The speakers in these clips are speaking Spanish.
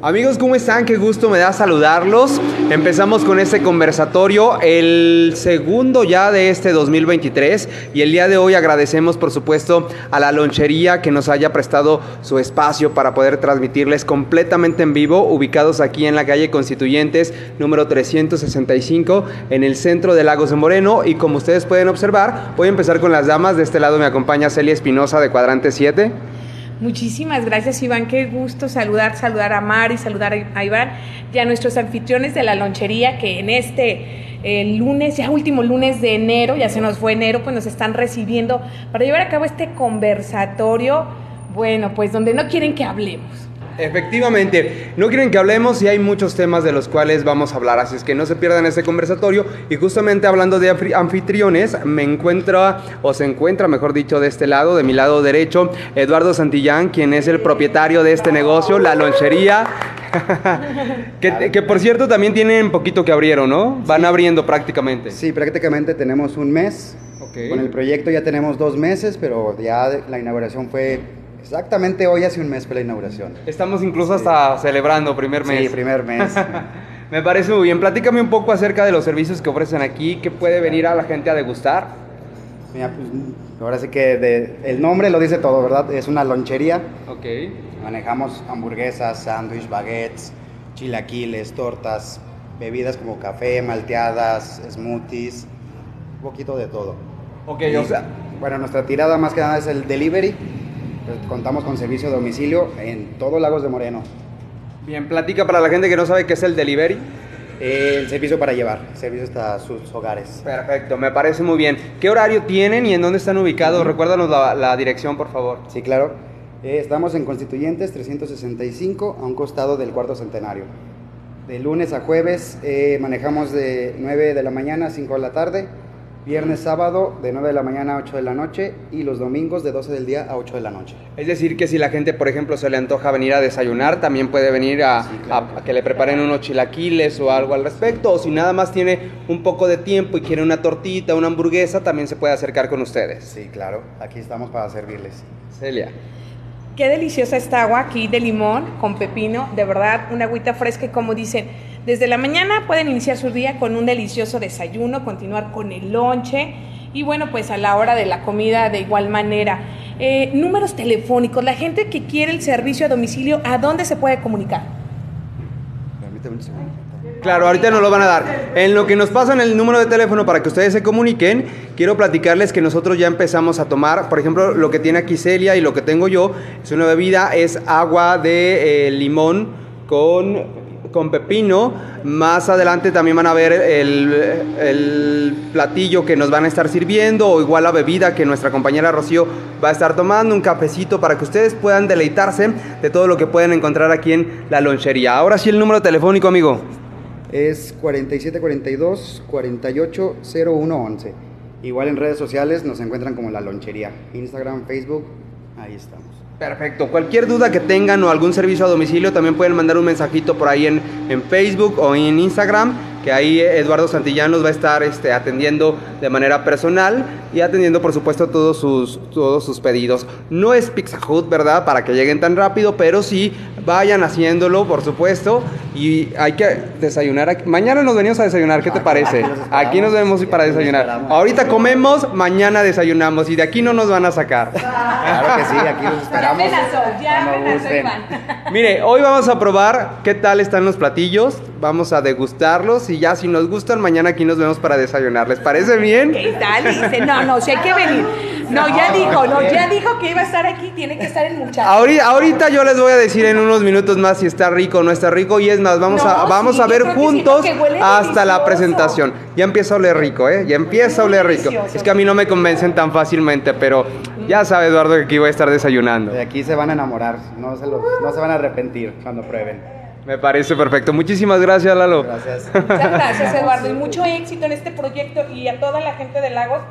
Amigos, ¿cómo están? Qué gusto me da saludarlos. Empezamos con este conversatorio, el segundo ya de este 2023 y el día de hoy agradecemos por supuesto a la lonchería que nos haya prestado su espacio para poder transmitirles completamente en vivo, ubicados aquí en la calle Constituyentes número 365 en el centro de Lagos de Moreno y como ustedes pueden observar, voy a empezar con las damas. De este lado me acompaña Celia Espinosa de Cuadrante 7. Muchísimas gracias Iván, qué gusto saludar, saludar a Mari, saludar a Iván y a nuestros anfitriones de la lonchería que en este el lunes, ya último lunes de enero, ya se nos fue enero, pues nos están recibiendo para llevar a cabo este conversatorio, bueno, pues donde no quieren que hablemos. Efectivamente, no quieren que hablemos y hay muchos temas de los cuales vamos a hablar, así es que no se pierdan este conversatorio. Y justamente hablando de anfitriones, me encuentra, o se encuentra, mejor dicho, de este lado, de mi lado derecho, Eduardo Santillán, quien es el propietario de este negocio, La Lonchería. que, por cierto también tienen poquito que abrieron, ¿no? Van abriendo prácticamente. Sí, prácticamente tenemos un mes. Con el proyecto ya tenemos dos meses, pero ya la inauguración fue Exactamente hoy hace un mes fue la inauguración. Estamos incluso hasta celebrando primer mes. Sí, primer mes. Me parece muy bien. Platícame un poco acerca de los servicios que ofrecen aquí, ¿Qué puede venir a la gente a degustar. Mira, pues, ahora sí que el nombre lo dice todo, ¿verdad? Es una lonchería. Ok. Manejamos hamburguesas, sándwich, baguettes, chilaquiles, tortas, bebidas como café, malteadas, smoothies, un poquito de todo. Ok, o sea... Bueno, nuestra tirada más que nada es el delivery Contamos con servicio de domicilio en todos Lagos de Moreno. Bien, platica para la gente que no sabe qué es el delivery. el servicio para llevar, servicio hasta sus hogares. Perfecto, me parece muy bien. ¿Qué horario tienen y en dónde están ubicados? Recuérdanos la, dirección, por favor. Sí, claro. Eh, estamos en Constituyentes 365, a un costado del cuarto centenario. De lunes a jueves eh, manejamos de 9 de la mañana a 5 de la tarde Viernes, sábado de 9 de la mañana a 8 de la noche y los domingos de 12 del día a 8 de la noche. Es decir, que si la gente, por ejemplo, se le antoja venir a desayunar, también puede venir a, que le preparen unos chilaquiles o algo al respecto. O si nada más tiene un poco de tiempo y quiere una tortita, una hamburguesa, también se puede acercar con ustedes. Sí, claro. Aquí estamos para servirles. Celia. Qué deliciosa esta agua aquí de limón con pepino, de verdad, una agüita fresca y como dicen, desde la mañana pueden iniciar su día con un delicioso desayuno, continuar con el lonche y bueno, pues a la hora de la comida de igual manera. Eh, números telefónicos, la gente que quiere el servicio a domicilio, ¿a dónde se puede comunicar? Claro, ahorita nos lo van a dar. En lo que nos pasan el número de teléfono para que ustedes se comuniquen, quiero platicarles que nosotros ya empezamos a tomar, por ejemplo, lo que tiene aquí Celia y lo que tengo yo, es una bebida, es agua de eh, limón con con pepino. Más adelante también van a ver el, platillo que nos van a estar sirviendo o igual la bebida que nuestra compañera Rocío va a estar tomando, un cafecito para que ustedes puedan deleitarse de todo lo que pueden encontrar aquí en la lonchería. Ahora sí el número telefónico, amigo. Es 4742 480111. Igual en redes sociales nos encuentran como la lonchería. Instagram, Facebook, ahí estamos. Perfecto. Cualquier duda que tengan o algún servicio a domicilio, también pueden mandar un mensajito por ahí en, en Facebook o en Instagram que ahí Eduardo Santillán nos va a estar este, atendiendo de manera personal y atendiendo por supuesto todos sus, todos sus pedidos. No es Pizza Hut, ¿verdad? Para que lleguen tan rápido, pero sí vayan haciéndolo, por supuesto. Y hay que desayunar. Mañana nos venimos a desayunar, ¿qué te parece? Aquí nos vemos para desayunar. Ahorita comemos, mañana desayunamos y de aquí no nos van a sacar. Claro que sí, aquí los esperamos. Ya Mire, hoy vamos a probar qué tal están los platillos. Vamos a degustarlos y ya si nos gustan, mañana aquí nos vemos para desayunar. ¿Les parece bien? ¿Qué tal? Dice, no, no, si hay que venir. No, ya dijo, no, ya dijo que iba a estar aquí, tiene que estar el muchacho. Ahorita, ahorita yo les voy a decir en unos minutos más si está rico o no está rico. Y es más, vamos a, vamos a ver juntos hasta la presentación. Ya empieza a oler rico, ¿eh? Ya empieza a oler rico. Es que a mí no me convencen tan fácilmente, pero ya sabe Eduardo que aquí voy a estar desayunando. De aquí se van a enamorar, no se, no se van a arrepentir cuando prueben. Me parece perfecto. Muchísimas gracias, Lalo. Gracias. Muchas gracias, Eduardo. Y mucho éxito en este proyecto y a toda la gente de Lagos.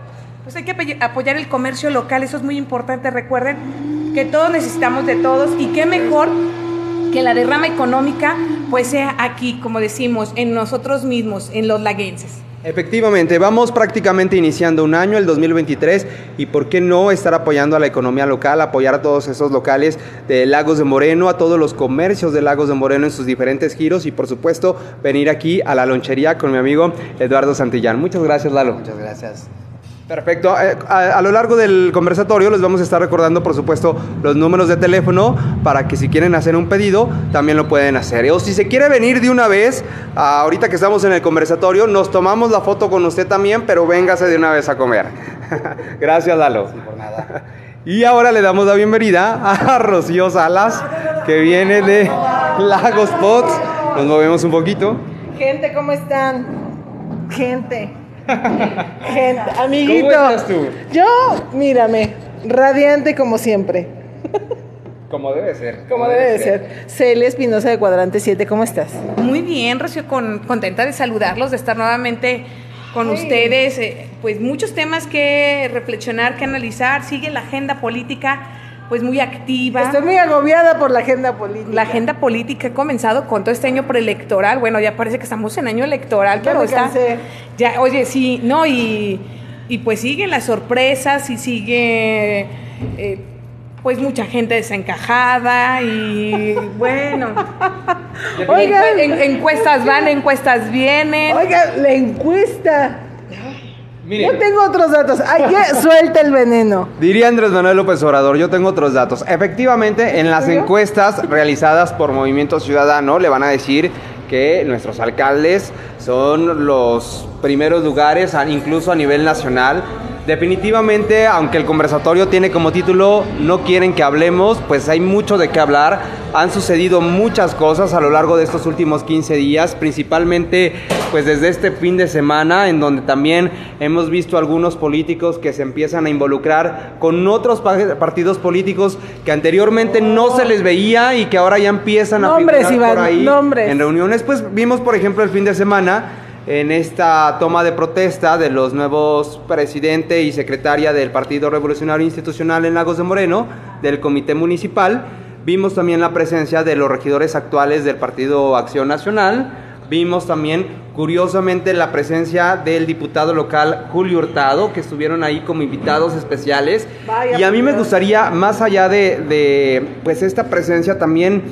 Pues hay que apoyar el comercio local, eso es muy importante. Recuerden que todos necesitamos de todos y qué mejor que la derrama económica pues sea aquí, como decimos, en nosotros mismos, en los laguenses. Efectivamente, vamos prácticamente iniciando un año, el 2023, y por qué no estar apoyando a la economía local, apoyar a todos esos locales de Lagos de Moreno, a todos los comercios de Lagos de Moreno en sus diferentes giros y por supuesto venir aquí a la lonchería con mi amigo Eduardo Santillán. Muchas gracias, Lalo. Muchas gracias. Perfecto. Eh, a, a, lo largo del conversatorio les vamos a estar recordando, por supuesto, los números de teléfono para que si quieren hacer un pedido, también lo pueden hacer. O si se quiere venir de una vez, ahorita que estamos en el conversatorio, nos tomamos la foto con usted también, pero véngase de una vez a comer. Gracias, Lalo. Sí, por nada. Y ahora le damos la bienvenida a Rocío Salas, que viene de Lagos Pots. Nos movemos un poquito. Gente, ¿cómo están? Gente. Gente, amiguito. ¿Cómo estás tú? Yo, mírame, radiante como siempre. Como debe ser. Como debe de ser. Celia Espinosa de Cuadrante 7, ¿cómo estás? Muy bien, Rocío, con, contenta de saludarlos, de estar nuevamente con Sí. ustedes. eh, pues muchos temas que reflexionar, que analizar. Sigue la agenda política, pues muy activa. Estoy muy agobiada por la agenda política. La agenda política ha comenzado con todo este año preelectoral. Bueno, ya parece que estamos en año electoral, Ya pero me está. cansé. Ya, oye, sí, no, y, y pues siguen las sorpresas y sigue. eh, pues mucha gente desencajada y bueno. Oigan. En- encuestas van, encuestas vienen. Oiga, la encuesta. Yo tengo otros datos. Ay, que suelta el veneno. Diría Andrés Manuel López Obrador, yo tengo otros datos. Efectivamente, en las encuestas realizadas por Movimiento Ciudadano le van a decir que nuestros alcaldes son los primeros lugares, a- incluso a nivel nacional. Definitivamente, aunque el conversatorio tiene como título No quieren que hablemos, pues hay mucho de qué hablar. Han sucedido muchas cosas a lo largo de estos últimos 15 días, principalmente pues desde este fin de semana, en donde también hemos visto algunos políticos que se empiezan a involucrar con otros pa- partidos políticos que anteriormente no se les veía y que ahora ya empiezan a Nombres, figurar por ahí nombres. en reuniones. Pues vimos, por ejemplo, el fin de semana en esta toma de protesta de los nuevos presidente y secretaria del Partido Revolucionario Institucional en Lagos de Moreno, del Comité Municipal. Vimos también la presencia de los regidores actuales del Partido Acción Nacional. Vimos también, curiosamente, la presencia del diputado local Julio Hurtado, que estuvieron ahí como invitados especiales. Vaya y a mí me gustaría, más allá de, de, pues esta presencia, también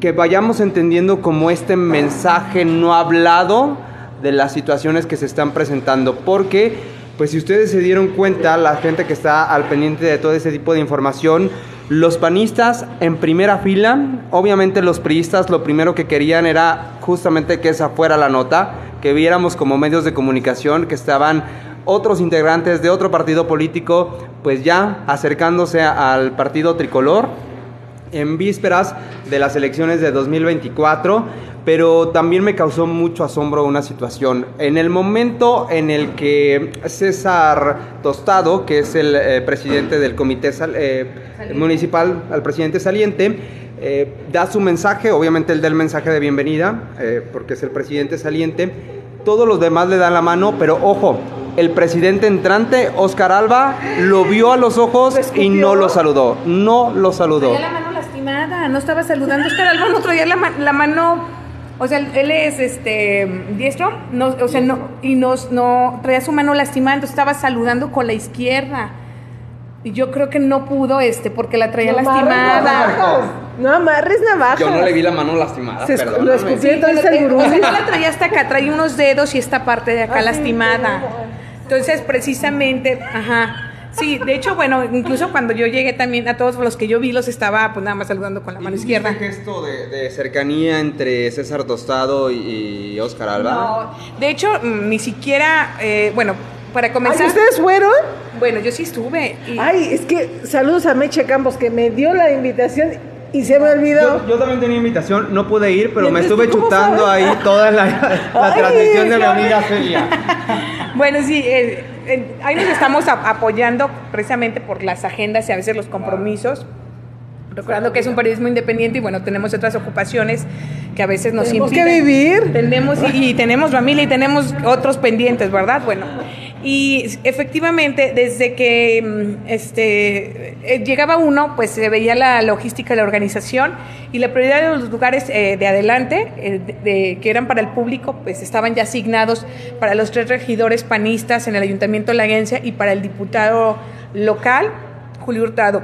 que vayamos entendiendo como este mensaje no hablado de las situaciones que se están presentando, porque pues si ustedes se dieron cuenta, la gente que está al pendiente de todo ese tipo de información, los panistas en primera fila, obviamente los priistas lo primero que querían era justamente que esa fuera la nota, que viéramos como medios de comunicación que estaban otros integrantes de otro partido político, pues ya acercándose al partido tricolor, en vísperas de las elecciones de 2024, pero también me causó mucho asombro una situación. En el momento en el que César Tostado, que es el eh, presidente del comité sal- eh, municipal, al presidente saliente, eh, da su mensaje, obviamente él da el mensaje de bienvenida, porque es el presidente saliente, todos los demás le dan la mano, pero ojo, el presidente entrante, Oscar Alba, lo vio a los ojos ¿Lo y no lo saludó, no lo saludó. Traía la mano lastimada, no estaba saludando. Oscar Alba no traía la, ma- la mano. O sea, él es este diestro, no, o sea, no, y nos, no traía su mano lastimada, entonces estaba saludando con la izquierda. Y yo creo que no pudo, este, porque la traía No lastimada. navajas. No amarres navajas. Yo no le vi la mano lastimada, Se perdóname. lo escupí entonces el o sea, gurú. no la traía hasta acá, traía unos dedos y esta parte de acá Ah, sí, lastimada. Entonces, precisamente, ajá. Sí, de hecho, bueno, incluso cuando yo llegué también, a todos los que yo vi los estaba pues nada más saludando con la mano izquierda. ¿Hiciste gesto de, de cercanía entre César Tostado y, y Oscar Alba? No, de hecho, mm, ni siquiera, eh, bueno, para Ay, comenzar, ¿Ustedes fueron? bueno, yo sí estuve. y- Ay, es que saludos a Meche Campos que me dio la invitación y se me olvidó. Yo, yo también tenía invitación, no pude ir, pero ¿Y me estuve chutando sabes? ahí toda la, la Ay, transmisión de mi amiga Celia. Bueno, sí, eh, ahí nos estamos apoyando precisamente por las agendas y a veces los compromisos. Recordando que es un periodismo independiente y bueno, tenemos otras ocupaciones que a veces nos Tenemos que vivir. Tenemos y, y tenemos familia y tenemos otros pendientes, ¿verdad? Bueno, Y efectivamente, desde que mm, este, eh, llegaba uno, pues se veía la logística de la organización y la prioridad de los lugares eh, de adelante, eh, de- que eran para el público, pues estaban ya asignados para los tres regidores panistas en el Ayuntamiento de la Agencia y para el diputado local, Julio Hurtado.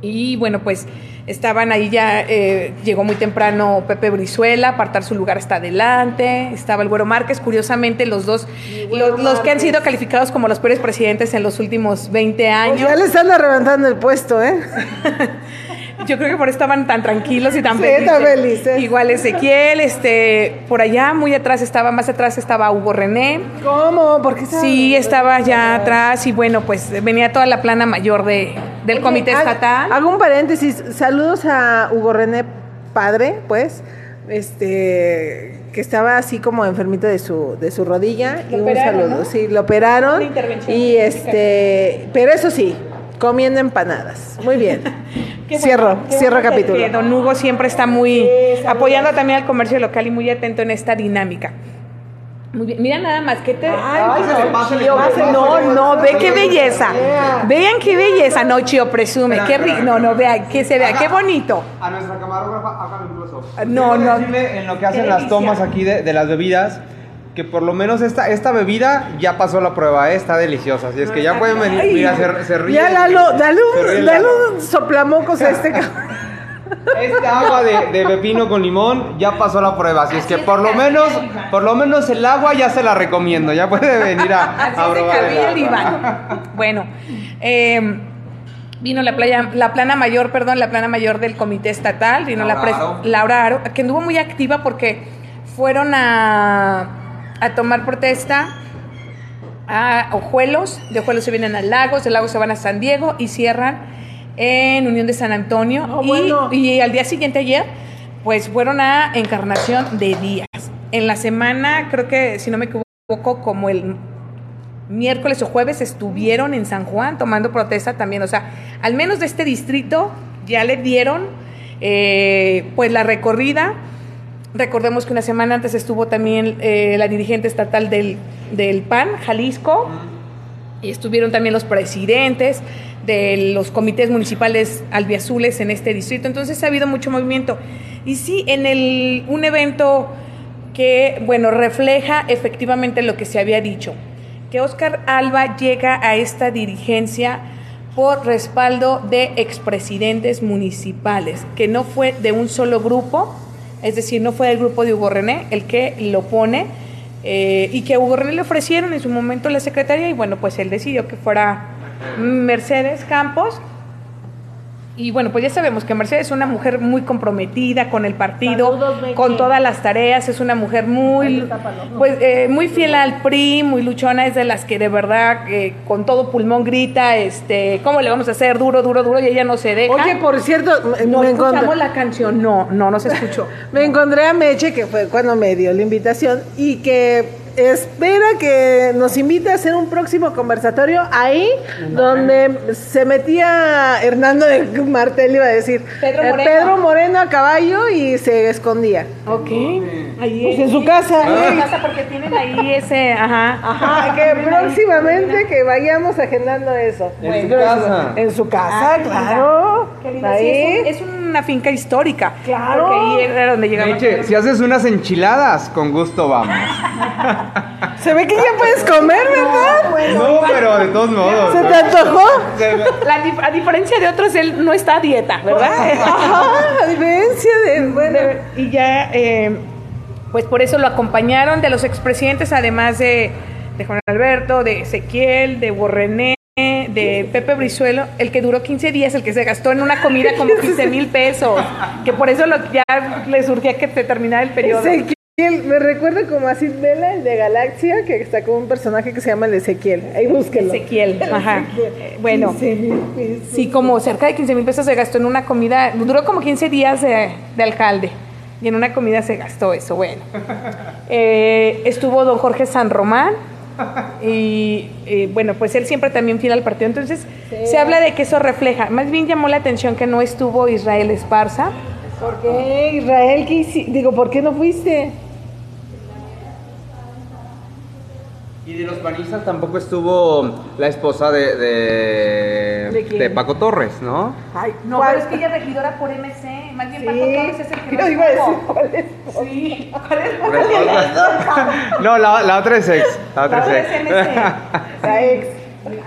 Y bueno, pues estaban ahí ya, eh, llegó muy temprano Pepe Brizuela, apartar su lugar hasta adelante, estaba el Güero Márquez, curiosamente los dos, los, los que han sido calificados como los peores presidentes en los últimos 20 años. Ya le están levantando el puesto, ¿eh? Yo creo que por eso estaban tan tranquilos y tan Sí, felices. tan felices. Igual Ezequiel, este, por allá, muy atrás estaba, más atrás estaba Hugo René. ¿Cómo? ¿Por qué estaba- Sí, estaba allá atrás y bueno, pues venía toda la plana mayor de, del Oye, comité estatal. Hago un paréntesis. Saludos a Hugo René Padre, pues, este que estaba así como enfermito de su de su rodilla Lo y un operaron, saludo. ¿no? Sí, lo operaron Una intervención y este, pero eso sí, comiendo empanadas. Muy bien. Bueno, cierro, cierro bueno que- capítulo. que don Hugo siempre está muy Sí, apoyando también al comercio local y muy atento en esta dinámica. Muy bien, mira nada más, ¿qué te...? Ay, no, no, ve qué belleza. Vean qué belleza, no, Chío, presume. Qué ri- no, no, vea, que se vea, qué bonito. A nuestra camarógrafa, hágalo incluso. No, no. en lo que hacen las tomas aquí de, de las bebidas, que por lo menos esta, esta bebida ya pasó la prueba, ¿eh? está deliciosa. Así es que ya pueden venir, Ay, mira, se, se ríe. Ya, Lalo, dale un, dale un soplamocos a este cabrón. Este agua de, de pepino con limón ya pasó la prueba, así es que por lo menos, por lo menos el agua ya se la recomiendo, ya puede venir a, Así a es de probar el. Iván. Bueno, eh, vino la playa, la plana mayor, perdón, la plana mayor del comité estatal, vino la Laura Aro. Laura Aro, que anduvo muy activa porque fueron a, a tomar protesta a Ojuelos, de Ojuelos se vienen a Lagos, de Lagos se van a San Diego y cierran en Unión de San Antonio. Y, bueno. y al día siguiente ayer, pues fueron a Encarnación de Díaz. En la semana, creo que si no me equivoco, como el miércoles o jueves estuvieron en San Juan tomando protesta también. O sea, al menos de este distrito ya le dieron eh, pues la recorrida. Recordemos que una semana antes estuvo también eh, la dirigente estatal del, del PAN, Jalisco, y estuvieron también los presidentes de los comités municipales albiazules en este distrito. Entonces ha habido mucho movimiento. Y sí, en el, un evento que, bueno, refleja efectivamente lo que se había dicho, que Oscar Alba llega a esta dirigencia por respaldo de expresidentes municipales, que no fue de un solo grupo, es decir, no fue del grupo de Hugo René el que lo pone, eh, y que a Hugo René le ofrecieron en su momento la secretaria, y bueno, pues él decidió que fuera Mercedes Campos. Y bueno, pues ya sabemos que Mercedes es una mujer muy comprometida con el partido, Saludos, con todas las tareas, es una mujer muy, pues, eh, muy fiel al PRI, muy luchona, es de las que de verdad eh, con todo pulmón grita, este, ¿cómo le vamos a hacer? Duro, duro, duro, y ella no se deja. Oye, por cierto, no escuchamos encontré, la canción, no, no, no se escuchó. me encontré a Meche, que fue cuando me dio la invitación, y que espera que nos invite a hacer un próximo conversatorio ahí donde se metía Hernando de Martel, iba a decir, Pedro eh, Moreno. Pedro Moreno a caballo y se escondía. Ok. Ahí Pues en su casa. En su casa porque tienen ahí ese, ajá. Ajá, que próximamente que vayamos agendando eso. En su casa. En su casa, Ah, claro. Qué lindo, sí, Ahí. es, un- es una finca histórica. Claro. Porque ahí era donde llegaba. Meche, si haces unas enchiladas, con gusto vamos. Se ve que ya puedes comer, ¿verdad? No, pero de todos modos. ¿Se te antojó? La dif- a diferencia de otros, él no está a dieta, ¿verdad? Ajá, a diferencia de. Bueno. De- y ya, eh, pues por eso lo acompañaron de los expresidentes, además de, de Juan Alberto, de Ezequiel, de Borrené, de Pepe Brizuelo, el que duró 15 días, el que se gastó en una comida como 15 mil pesos, que por eso lo, ya le surgía que te terminara el periodo. Ezequiel, me recuerda como a Sid Vela, el de Galaxia, que está con un personaje que se llama el Ezequiel. Ahí búsquenlo. Ezequiel, ajá. Eh, Bueno, 15 mil pesos. sí, como cerca de 15 mil pesos se gastó en una comida, duró como 15 días de, de alcalde. Y en una comida se gastó eso, bueno. Eh, estuvo don Jorge San Román. Y eh, bueno, pues él siempre también fiel al partido. Entonces, se habla de que eso refleja. Más bien llamó la atención que no estuvo Israel Esparza. ¿Por qué, Israel? ¿Qué Digo, ¿por qué no fuiste? Y de los panistas tampoco estuvo la esposa de, de, ¿De quién? de Paco Torres, ¿no? Ay, No, ¿cuál? pero es que ella es regidora por MC. Más bien Sí. Paco Torres es el que Yo no iba a decir cuál es. Sí, ¿cuál es? no, la, la otra es ex. La otra La otra es es ex. MC. La ex.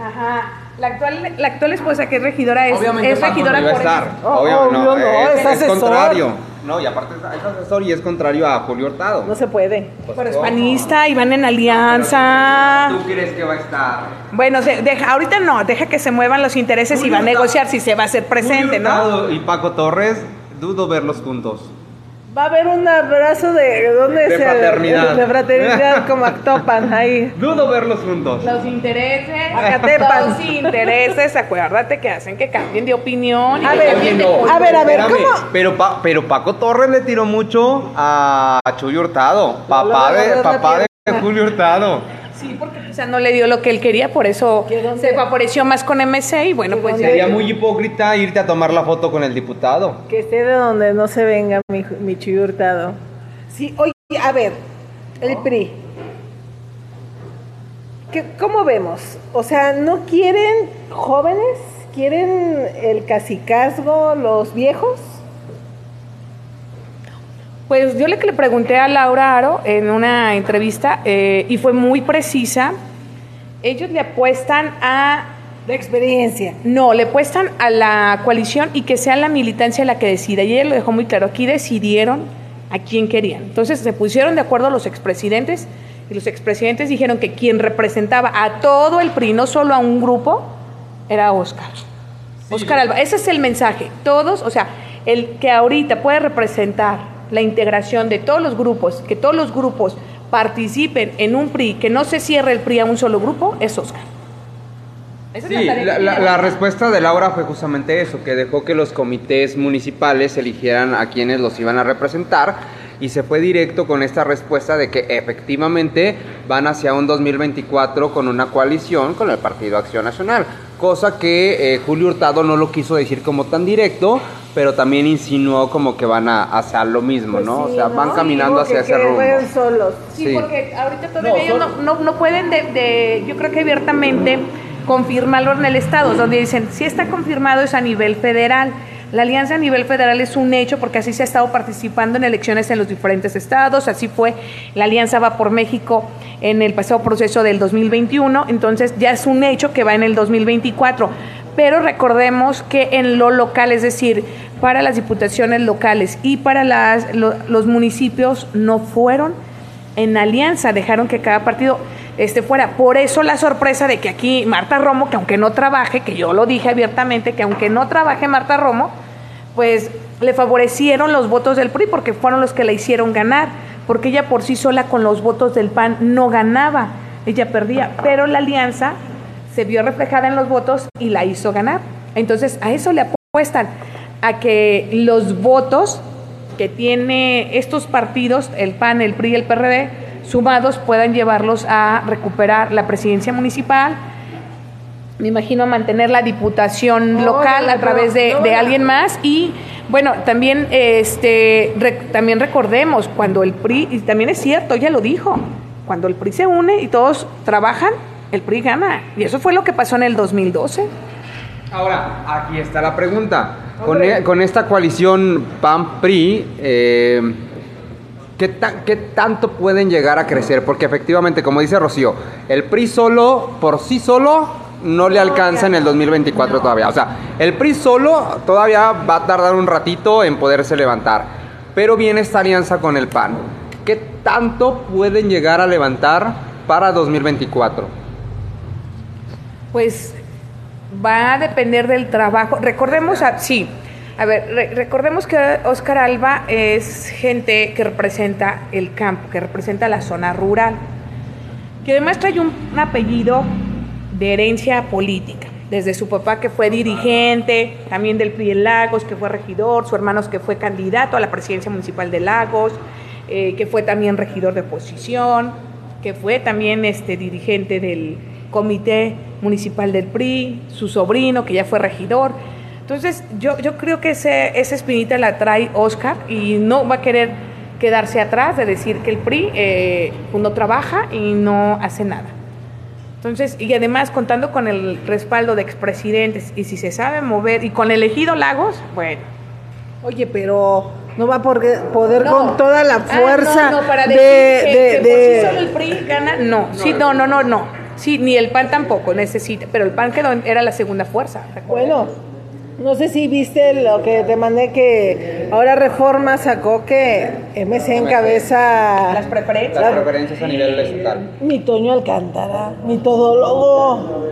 Ajá. La actual, la actual esposa que es regidora es, Obviamente es regidora no por estar. Oh, Obvio, obvio no, es es, asesor. contrario. No, y aparte es, es asesor y es contrario a Julio Hurtado. No se puede. Pues, Pero es panista y van en alianza. ¿Tú crees que va a estar? Bueno, se- deja, ahorita no, deja que se muevan los intereses y Julio va a Hurtado- negociar si se va a hacer presente, Julio ¿no? Hurtado y Paco Torres, dudo verlos juntos. Va a haber un abrazo de ¿dónde De se- fraternidad. De fraternidad como Actopan ahí. Dudo verlos juntos. Los intereses, Acatepan. los intereses, acuérdate que hacen que cambien de opinión. y A ver, de no, a ver, a ver, espérame, ¿cómo? Pero, Pa- pero Paco Torres le tiró mucho a Chuy Hurtado, papá de, papá de. Julio Hurtado. Sí, porque quizá no le dio lo que él quería, por eso se favoreció más con MC y bueno, ¿Que pues ya. Sería muy hipócrita irte a tomar la foto con el diputado. Que esté de donde no se venga mi, mi Hurtado. Sí, oye, a ver, el PRI. ¿Qué- ¿Cómo vemos? O sea, ¿no quieren jóvenes? ¿Quieren el cacicazgo, los viejos? Pues yo le, le pregunté a Laura Aro en una entrevista eh, y fue muy precisa. Ellos le apuestan a De experiencia. No, le apuestan a la coalición y que sea la militancia la que decida. Y ella lo dejó muy claro. Aquí decidieron a quién querían. Entonces se pusieron de acuerdo los expresidentes y los expresidentes dijeron que quien representaba a todo el PRI, no solo a un grupo, era Oscar. Oscar Alba. Ese es el mensaje. Todos, o sea, el que ahorita puede representar la integración de todos los grupos, que todos los grupos participen en un PRI, que no se cierre el PRI a un solo grupo, es Oscar. Esa Sí, la, la respuesta de Laura fue justamente eso, que dejó que los comités municipales eligieran a quienes los iban a representar y se fue directo con esta respuesta de que efectivamente van hacia un 2024 con una coalición con el Partido Acción Nacional, cosa que eh, Julio Hurtado no lo quiso decir como tan directo, pero también insinuó como que van a hacer lo mismo, Pues ¿no? sí, o sea, van ¿no? caminando hacia que- ese rumbo. solos. Sí, Sí. porque ahorita todavía No, ellos no, no, no pueden de, de- yo creo que abiertamente confirmarlo en el Estado, donde dicen, si está confirmado es a nivel federal. La alianza a nivel federal es un hecho porque así se ha estado participando en elecciones en los diferentes estados, así fue la alianza va por México en el pasado proceso del 2021, entonces ya es un hecho que va en el 2024. Pero recordemos que en lo local, es decir, para las diputaciones locales y para las, lo- los municipios no fueron en alianza, dejaron que cada partido este, fuera. Por eso la sorpresa de que aquí Marta Romo, que aunque no trabaje, que yo lo dije abiertamente, que aunque no trabaje Marta Romo, pues le favorecieron los votos del PRI porque fueron los que la hicieron ganar, porque ella por sí sola con los votos del PAN no ganaba, ella perdía, pero la alianza se vio reflejada en los votos y la hizo ganar. Entonces a eso le apuestan, a que los votos que tiene estos partidos, el PAN, el PRI y el PRD, sumados puedan llevarlos a recuperar la presidencia municipal, me imagino mantener la diputación local no, a través de, no, de no. alguien más y bueno también este re- también recordemos cuando el PRI y también es cierto ella lo dijo cuando el PRI se une y todos trabajan el PRI gana y eso fue lo que pasó en el 2012 Ahora, aquí está la pregunta. Con, e- con esta coalición PAN-PRI, eh, ¿qué, ta- qué tanto pueden llegar a crecer? Porque efectivamente, como dice Rocío, el PRI solo, por sí solo, no le alcanza en el 2024 todavía. O sea, el PRI solo todavía va a tardar un ratito en poderse levantar. Pero viene esta alianza con el PAN. ¿Qué tanto pueden llegar a levantar para 2024? Pues va a depender del trabajo. Recordemos, a, sí, a ver, re- recordemos que Oscar Alba es gente que representa el campo, que representa la zona rural, que además trae un apellido de herencia política. Desde su papá que fue dirigente, también del PRI en Lagos, que fue regidor, su hermano que fue candidato a la presidencia municipal de Lagos, eh, que fue también regidor de oposición, que fue también este dirigente del comité municipal del PRI, su sobrino que ya fue regidor. Entonces yo, yo creo que ese, esa espinita la trae Oscar y no va a querer quedarse atrás de decir que el PRI eh, pues, no trabaja y no hace nada. Entonces, y además contando con el respaldo de expresidentes y si se sabe mover y con el elegido Lagos, bueno. Oye, pero no va a poder, No. con toda la Ah, fuerza no, no, para de, decir que, de- que por de- sí solo el PRI gana, no, sí, no, no, no, no. Sí, ni el PAN tampoco necesita, pero el PAN quedó, era la segunda fuerza. Bueno, no sé si viste lo que te mandé que ahora Reforma sacó que MC encabeza las preferencias. Las preferencias a nivel estatal. mi Toño Alcántara, mi todólogo.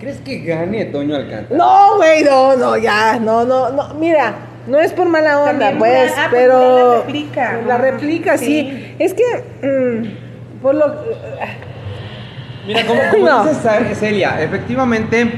¿Crees que gane Toño Alcántara? No, güey, no, no, ya, no, no, no, mira, no es por mala onda, También pues, una- ah, pues, pero la réplica. la réplica, sí. Sí. Es que mm, por lo Mira, como, como No. dice Sa- Celia, efectivamente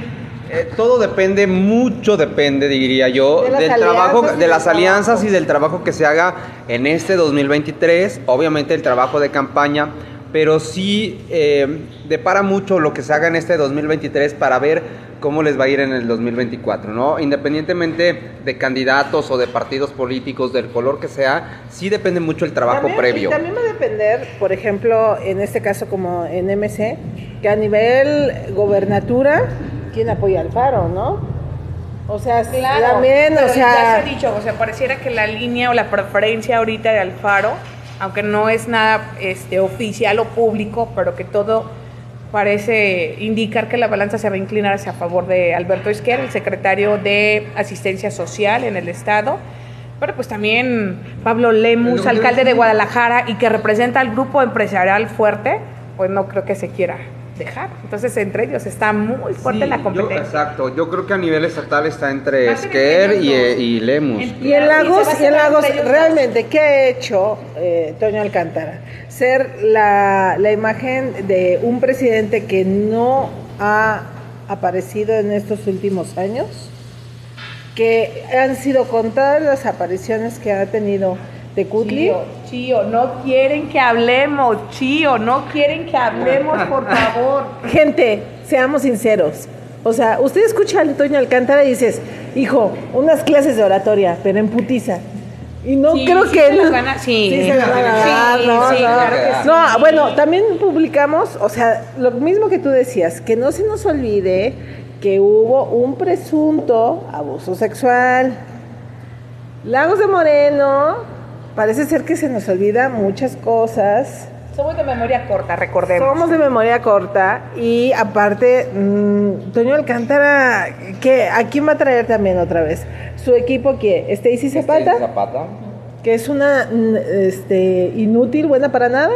eh, todo depende, mucho depende, diría yo, De del trabajo, de las alianzas trabajo. y del trabajo que se haga en este 2023, obviamente el trabajo de campaña, pero sí eh, depara mucho lo que se haga en este 2023 para ver cómo les va a ir en el 2024, ¿no? Independientemente de candidatos o de partidos políticos, del color que sea, sí depende mucho el trabajo También- previo. Y también va a depender, por ejemplo, en este caso como en MC, que a nivel gobernatura, ¿quién apoya al Faro, no? O sea, Claro, también, o ya sea, se ha dicho, o sea, pareciera que la línea o la preferencia ahorita de Alfaro, aunque no es nada este, oficial o público, pero que todo parece indicar que la balanza se va a inclinar hacia favor de Alberto Izquierdo, el secretario de Asistencia Social en el Estado. Pero pues también Pablo Lemus, alcalde de Guadalajara y que representa al grupo empresarial fuerte, pues no creo que se quiera dejar. Entonces entre ellos está muy fuerte Sí, la yo- competencia. exacto, yo creo que a nivel estatal está entre Esquer y, dos. y Lemus. En- Y en Lagos, y en Lagos realmente, ¿qué ha hecho eh, Toño Alcántara? Ser la, la imagen de un presidente que no ha aparecido en estos últimos años, que han sido contadas las apariciones que ha tenido de Kutli. Chío, Chío, no quieren que hablemos, Chío, no quieren que hablemos, por favor. Gente, seamos sinceros. O sea, usted escucha a Antonio Alcántara y dices, hijo, unas clases de oratoria, pero en putiza. Y no Sí, creo sí que... se sí. van a dar, Sí, no, sí, no. claro que sí. No, bueno, también publicamos, o sea, lo mismo que tú decías, que no se nos olvide que hubo un presunto abuso sexual. Lagos de Moreno, parece ser que se nos olvida muchas cosas. Somos de memoria corta, recordemos. Somos de memoria corta y aparte, mm, Toño Alcántara, ¿qué, ¿a quién va a traer también otra vez? Su equipo, que Stacy Zapata, Zapata. que es una mm, este, inútil, buena para nada.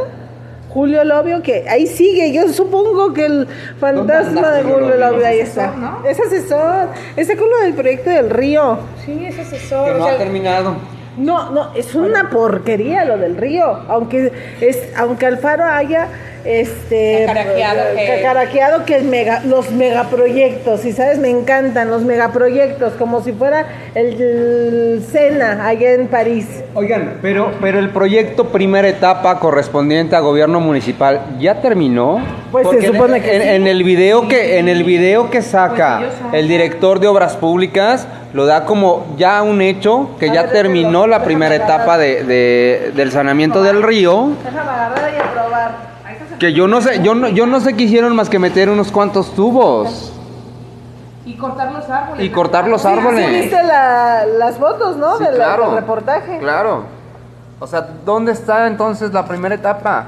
Julio Lobio, que ahí sigue, yo supongo que el fantasma de Julio Julio Lobio? Lobio ahí Es está. asesor, ¿no? Es asesor, está con lo del proyecto del río. Sí, es asesor. Que no o sea, ha terminado. No, no, es una porquería lo del río. Aunque es, aunque Alfaro haya este Cacaraqueado que- cacaraqueado que el mega, los megaproyectos, y sabes, me encantan los megaproyectos, como si fuera el, el Sena allá en París. Oigan, pero, pero el proyecto primera etapa correspondiente a gobierno municipal ya terminó. Pues se supone en, que en- sí. en el video que en el video que saca Pues saben. el director de obras públicas lo da como ya un hecho que A ya ver, terminó déjalo, la primera etapa de, de- del saneamiento del río. Déjame agarrar y aprobar. Que yo no sé, yo no, yo no sé qué hicieron más que meter unos cuantos tubos Y cortar los árboles. y cortar los árboles. sí viste la- las fotos, ¿no? Sí, De la- claro. del reportaje. Claro. O sea, ¿dónde está entonces la primera etapa?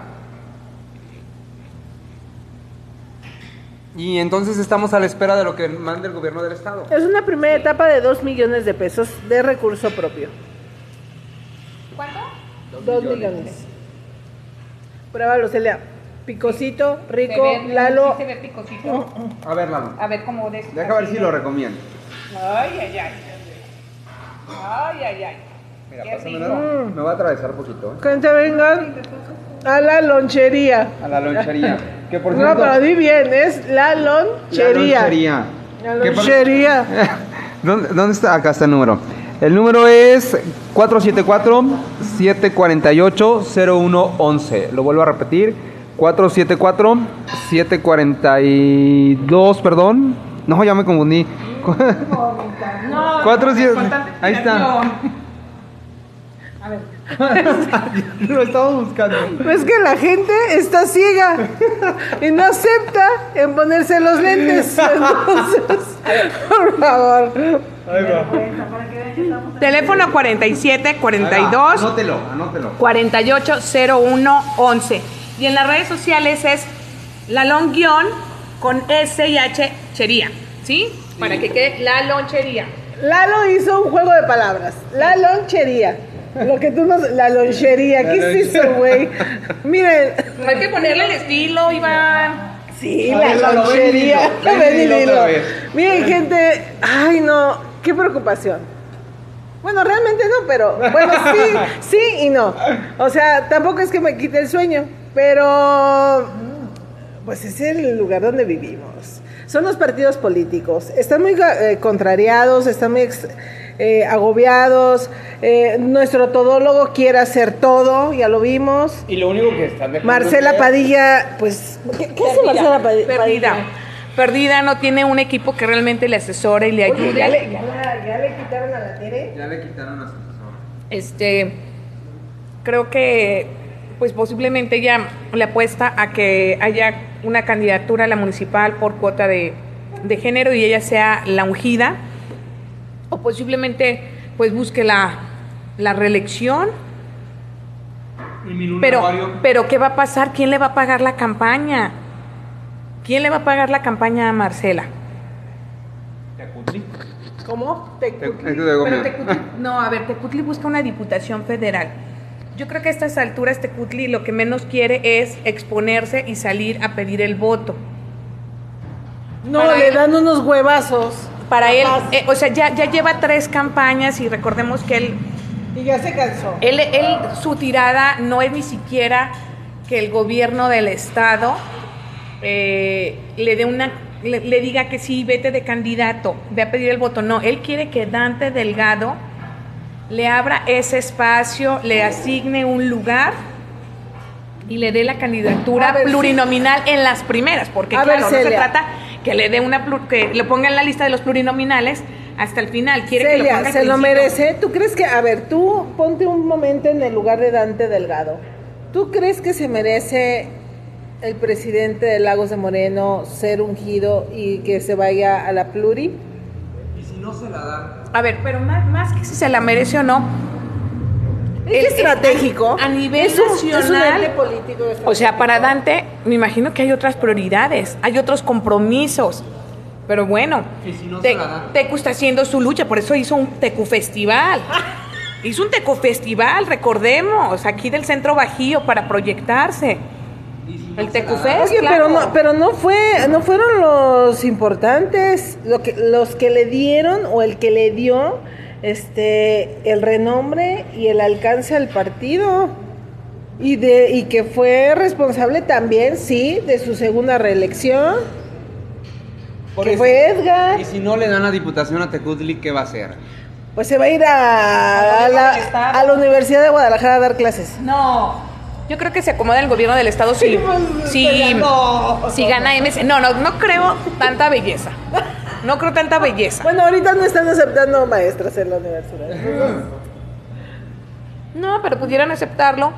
Y entonces estamos a la espera de lo que mande el gobierno del estado. Es una primera etapa de 2 millones de pesos de recurso propio. ¿Cuánto? 2 millones. Pruébalo, Celia. Picosito, Se rico, ve- Lalo. sí se ve picosito. A ver, Lalo. A ver cómo de Deja ver si lo recomiendo. Ay, ay, ay. Ay, ay, ay. Mira, rico. Me va a atravesar poquito. ¿eh? Que te vengan a la lonchería. A la lonchería. Que por No, cierto. pero di bien, es la la lonchería. lonchería. La Que por- lonchería. ¿Dónde, dónde está? Acá está el número. El número es 474-748-0111. Lo vuelvo a repetir. 474-742, perdón. No, ya me confundí. No, Cuatro, siete- con tanta ahí está. inspiración. Lo estamos buscando. Es que la gente está ciega y no acepta en ponerse los lentes. Entonces, por favor. Ahí va. Teléfono 47 42 Anótelo, anótelo. 480111. Y en las redes sociales es la long guion con S y H chería. ¿Sí? Para que quede la lonchería. Lalo hizo un juego de palabras. La lonchería. Lo que tú nos. La lonchería. ¿Qué La es eso, güey? Miren. Hay que ponerle el estilo, Iván. Sí, A la ver, lonchería. ven. Miren, gente. Ay, no. Qué preocupación. Bueno, realmente no, pero bueno, sí, sí y no. O sea, tampoco es que me quite el sueño, pero pues es el lugar donde vivimos. Son los partidos políticos. Están muy eh, contrariados, están muy eh, agobiados. Eh, nuestro todólogo quiere hacer todo, ya lo vimos. Y lo único que están dejando Marcela Padilla, pues, ¿qué, qué hace Marcela Padi- Perdida. Padilla? Perdida, no tiene un equipo que realmente le asesore y le Oye, ayude. ¿ya le, ya ya le quitaron a la Tere? Ya le quitaron a su asesor. Este, creo que, pues posiblemente ella le apuesta a que haya una candidatura a la municipal por cuota de, de género y ella sea la ungida, o posiblemente, pues busque la, la reelección. Pero, pero, ¿qué va a pasar? ¿Quién le va a pagar la campaña? ¿Quién le va a pagar la campaña a Marcela? ¿Cómo? Te- Pero Tecutli, no, a ver, Tecutli busca una diputación federal. Yo creo que a estas alturas Tecutli lo que menos quiere es exponerse y salir a pedir el voto. No, Para le él- dan unos huevazos. Para él, eh, o sea, ya, ya lleva tres campañas y recordemos que él, y ya se cansó. él, él, su tirada no es ni siquiera que el gobierno del estado eh, le dé una, le, le diga que sí, vete de candidato, ve a pedir el voto. No, él quiere que Dante Delgado le abra ese espacio, le asigne un lugar y le dé la candidatura ver, plurinominal en las primeras, porque A ver, claro, no se trata que le dé una plu- que lo ponga en la lista de los plurinominales hasta el final. Quiere que lo ponga se lo merece. ¿Tú crees que, a ver, tú ponte un momento en el lugar de Dante Delgado. ¿Tú crees que se merece el presidente de Lagos de Moreno ser ungido y que se vaya a la pluri? A ver, pero más, más que si se la merece o no. Es el- estratégico. A, a nivel Es un- es un nacional. político o sea, para. Dante, me imagino que hay otras prioridades, hay otros compromisos. Pero bueno, Te- Tecu está haciendo su lucha, por eso hizo un Tecu Festival. hizo un Tecu Festival, recordemos, aquí del Centro Bajío para proyectarse. El Tecu Fest, Oye, claro. pero no, pero no fue, no fueron los importantes, lo que, los que le dieron o el que le dio este el renombre y el alcance al partido. Y de, y que fue responsable también, sí, de su segunda reelección. que fue Edgar. Y si no le dan la diputación a Tecutli, ¿qué va a hacer? Pues se va a ir a, a la, a la Universidad de Guadalajara a dar clases. No, yo creo que se acomoda el gobierno del estado si, si, si gana MC. No, no, no creo tanta belleza. No creo tanta belleza. Bueno, ahorita no están aceptando maestras en la universidad. No, pero pudieran aceptarlo.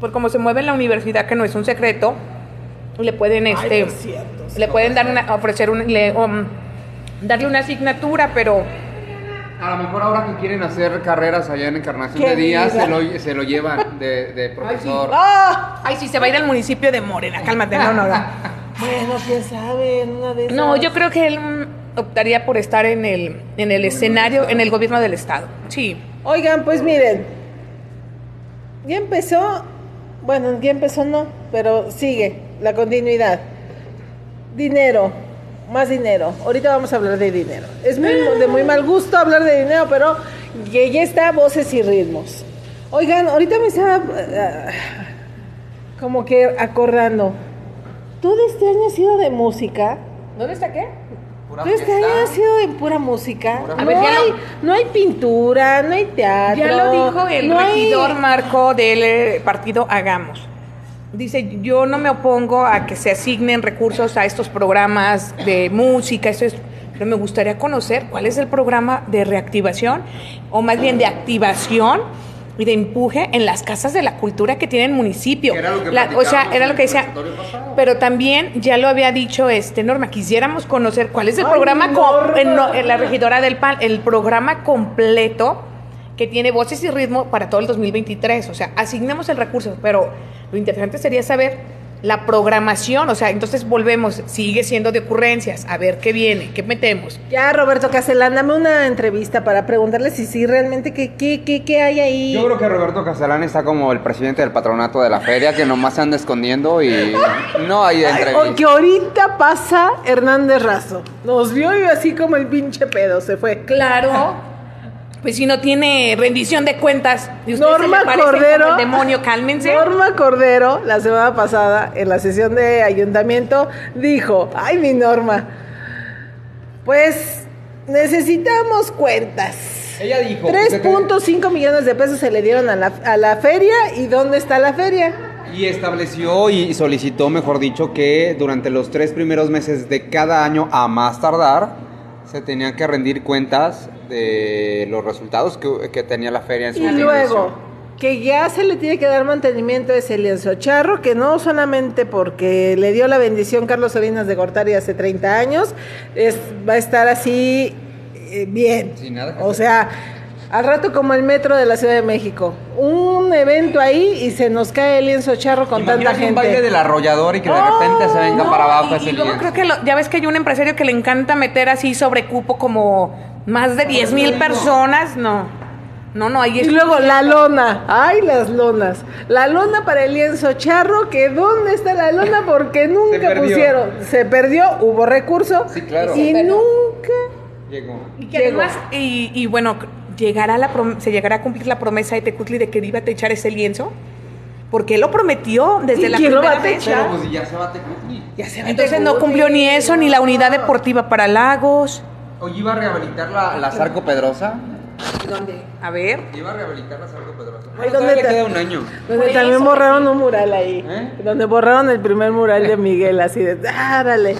Por cómo se mueve en la universidad, que no es un secreto, le pueden este cierto, le pueden dar una, ofrecer un, le- um, darle una asignatura, pero A lo mejor ahora que quieren hacer carreras allá en Encarnación de Díaz, se lo, se lo llevan de, de profesor. ¡Ah! ay, sí se va a ir al municipio de Morena, cálmate, no, no, no. Bueno, quién sabe, una de esas. No, yo creo que él mm, optaría por estar en el en el escenario, en el gobierno del estado. Sí. Oigan, pues miren. Ya empezó. Bueno, ya empezó no, pero sigue la continuidad. Dinero, más dinero. Ahorita vamos a hablar de dinero. Es muy, de muy mal gusto hablar de dinero, pero ya, ya está voces y ritmos. Oigan, ahorita me estaba ah, como que acordando. Todo este año ha sido de música. ¿Dónde está qué? Pura Todo este año ha sido de pura música. Pura no, ver, hay, no hay pintura, no hay teatro. Ya lo dijo el no hay- regidor Marco del eh, partido Hagamos. Dice, yo no me opongo a que se asignen recursos a estos programas de música, eso es pero me gustaría conocer cuál es el programa de reactivación o más bien de activación y de empuje en las casas de la cultura que tiene el municipio. Era lo que La- o sea, era lo que decía. Pero también ya lo había dicho este Norma, quisiéramos conocer cuál es el Ay, programa en la regidora del PAN, el programa completo que tiene voces y ritmo para todo el 2023. O sea, asignemos el recurso, pero lo interesante sería saber la programación. O sea, entonces volvemos, sigue siendo de ocurrencias, a ver qué viene, qué metemos. Ya, Roberto Castellán, dame una entrevista para preguntarle si sí realmente qué, qué, qué, qué hay ahí. Yo creo que Roberto Castellán está como el presidente del patronato de la feria, que nomás se anda escondiendo y no hay Ay, entrevista. o que ahorita pasa Hernández Razo. Nos vio y así como el pinche pedo se fue. Claro. Pues si no tiene rendición de cuentas, y se Norma le parecen Cordero. como el demonio, cálmense. Norma Cordero, la semana pasada, en la sesión de ayuntamiento, dijo, ay mi Norma, pues necesitamos cuentas. Ella dijo... 3.5 millones de pesos se le dieron a la, a la feria y ¿dónde está la feria? Y estableció y solicitó, mejor dicho, que durante los tres primeros meses de cada año, a más tardar, se tenían que rendir cuentas de los resultados que, que tenía la feria en su Y luego, que ya se le tiene que dar mantenimiento a ese lienzo charro, que no solamente porque le dio la bendición Carlos Salinas de Gortari hace 30 años, es, va a estar así eh, bien. Sin nada que o sea, al rato como el metro de la Ciudad de México. Un evento ahí y se nos cae el lienzo charro con tanta Imagínate un baile gente. del arrollador y que de repente se venga No, para abajo y, ese y luego lienzo. creo que lo- ya ves que hay un empresario que le encanta meter así sobre cupo como más de 10 mil personas. No, no, no, ahí Y luego la lona, ay las lonas, la lona para el lienzo charro, que dónde está la lona porque nunca pusieron, se perdió, hubo recurso Sí, claro. y nunca Llegó. Y que Llegó. además, y, y bueno, llegará la prom- se llegará a cumplir la promesa de Tecutli de que iba a techar ese lienzo. Porque él lo prometió desde ¿Y la quién lo va primera a vez. techar? Pero pues ya se va a Tecutli. ya se va Entonces Tecutli, no cumplió ni eso, ni la unidad deportiva para Lagos. Oye, iba a rehabilitar la, la Zarco Pedrosa. ¿Dónde? A ver. Iba a rehabilitar la Zarco Pedrosa. Ay, Bueno, ¿dónde todavía le te- queda un año. Donde también eso, borraron un mural ahí. ¿Eh? Donde borraron el primer mural de Miguel, así de, ¡dárale!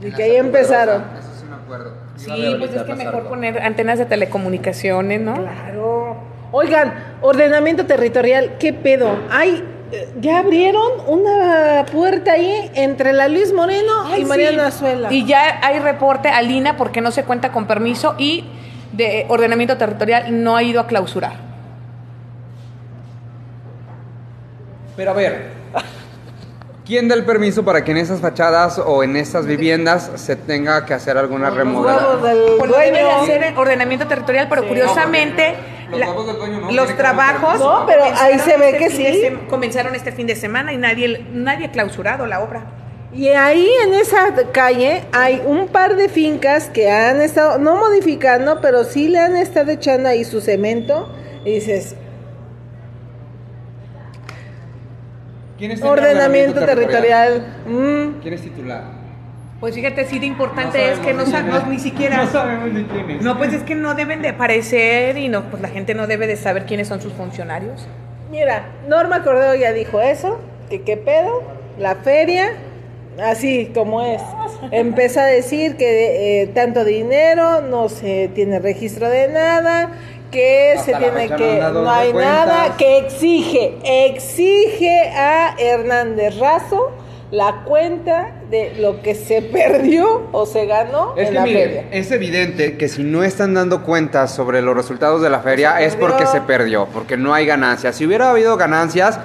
Y que ahí empezaron. Eso sí me acuerdo. Iba Sí, pues es que mejor Zarco. poner antenas de telecomunicaciones, ¿no? Claro. Oigan, ordenamiento territorial, ¿qué pedo? Ay, eh, ya abrieron una puerta ahí entre la Luis Moreno Ay, y Mariano sí. Azuela. Y ya hay reporte a Lina porque no se cuenta con permiso y de ordenamiento territorial no ha ido a clausurar. Pero a ver, ¿quién da el permiso para que en esas fachadas o en esas viviendas se tenga que hacer alguna remodelación? del lo debe de hacer ordenamiento territorial, pero curiosamente Los la- del dueño no, los trabajos No, pero ahí se ve este que sí. sem- comenzaron este fin de semana y nadie nadie ha clausurado la obra. Y ahí en esa calle hay un par de fincas que han estado, no modificando, pero sí le han estado echando ahí su cemento. Y dices, ¿Quién en ordenamiento territorial. mm, ¿Quién es titular? Pues fíjate, sí de importante No es que no sabemos ni siquiera No sabemos ni quién es. No, pues es que no deben de aparecer y no, pues la gente no debe de saber quiénes son sus funcionarios. Mira, Norma Cordero ya dijo eso, que qué pedo, la feria, así como es. Empieza a decir que eh, tanto dinero, no se tiene registro de nada, que Hasta se tiene no que, no hay cuentas. nada, que exige, exige a Hernández Razo la cuenta de lo que se perdió o se ganó Es en que la mire, feria. es evidente que si no están dando cuentas sobre los resultados de la feria es porque se perdió, porque no hay ganancias. Si hubiera habido ganancias,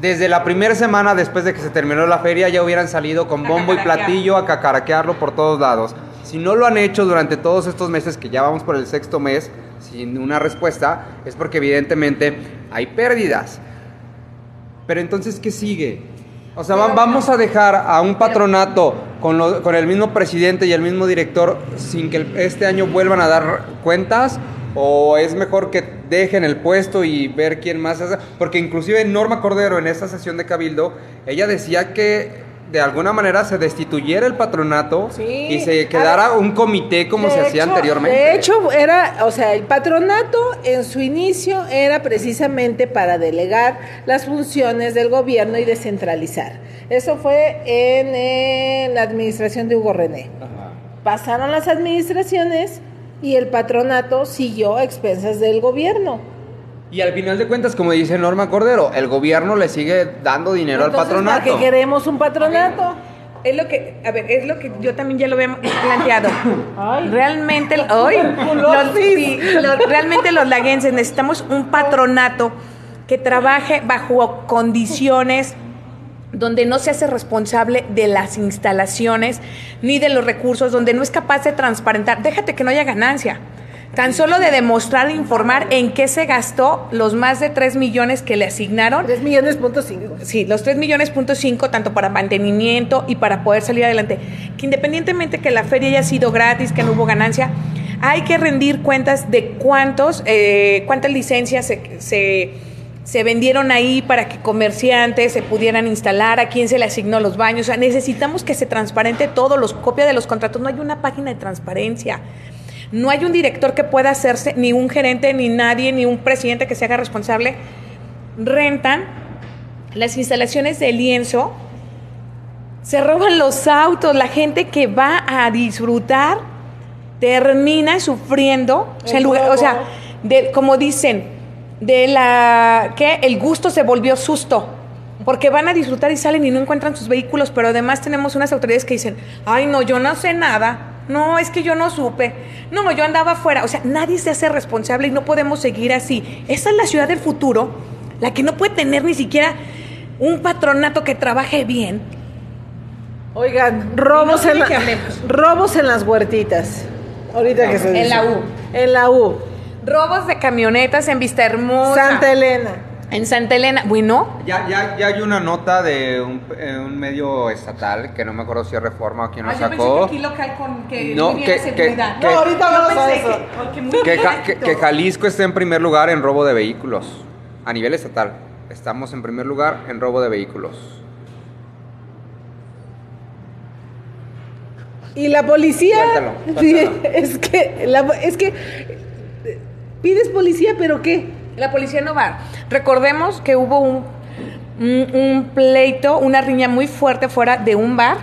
desde la primera semana después de que se terminó la feria ya hubieran salido con bombo y platillo a cacaraquearlo por todos lados. Si no lo han hecho durante todos estos meses, que ya vamos por el sexto mes sin una respuesta, es porque evidentemente hay pérdidas. Pero entonces, ¿qué sigue? O sea, va- vamos a dejar a un patronato con, lo- con el mismo presidente y el mismo director sin que este año vuelvan a dar cuentas. ¿O es mejor que dejen el puesto y ver quién más hace? Porque inclusive Norma Cordero en esta sesión de Cabildo, ella decía que de alguna manera se destituyera el patronato Sí. y se quedara un comité como se hacía anteriormente. De hecho, era, o sea, el patronato en su inicio era precisamente para delegar las funciones del gobierno y descentralizar. Eso fue en, eh, la administración de Hugo René. Ajá. Pasaron las administraciones y el patronato siguió a expensas del gobierno. Y al final de cuentas, como dice Norma Cordero, el gobierno le sigue dando dinero Entonces, al patronato. ¿Para qué queremos un patronato? Es lo que, a ver, es lo que yo también ya lo había planteado. Ay. Realmente, hoy, los, sí, los- realmente los laguenses necesitamos un patronato que trabaje bajo condiciones donde no se hace responsable de las instalaciones ni de los recursos, donde no es capaz de transparentar. Déjate que no haya ganancia. Tan solo de demostrar e informar en qué se gastó los más de 3 millones que le asignaron 3 millones punto cinco. Sí, los 3 millones punto cinco, tanto para mantenimiento y para poder salir adelante. Que independientemente que la feria haya sido gratis, que no hubo ganancia, hay que rendir cuentas de cuántos, eh, cuántas licencias se, se, se vendieron ahí para que comerciantes se pudieran instalar, a quién se le asignó los baños. O sea, necesitamos que se transparente todo, los copia de los contratos. No hay una página de transparencia. No hay un director que pueda hacerse, ni un gerente, ni nadie, ni un presidente que se haga responsable. Rentan las instalaciones de lienzo, se roban los autos, la gente que va a disfrutar termina sufriendo, o sea, en lugar- o sea, de, como dicen, de la que el gusto se volvió susto. Porque van a disfrutar y salen y no encuentran sus vehículos, pero además tenemos unas autoridades que dicen, ay no, yo no sé nada, no, es que yo no supe, no, yo andaba afuera, o sea, nadie se hace responsable y no podemos seguir así. Esta es la ciudad del futuro, la que no puede tener ni siquiera un patronato que trabaje bien. Oigan, robos, no en, la- robos en las huertitas. Ahorita que se En dice. la U. En la U. Robos de camionetas en Vista Hermosa. Santa Elena. En Santa Elena. Bueno, Ya, ya, ya hay una nota de un, eh, un medio estatal, que no me acuerdo si es Reforma o quién lo sacó. local con que No, muy bien que- la que- seguridad. que- No, ahorita vamos a eso. Que, que- que Jalisco está en primer lugar en robo de vehículos. A nivel estatal. Estamos en primer lugar en robo de vehículos. Y la policía. Suéltalo. es que. la- es que. eh, Pides policía, pero ¿qué? La policía no va. Recordemos que hubo un, un, un pleito, una riña muy fuerte fuera de un bar.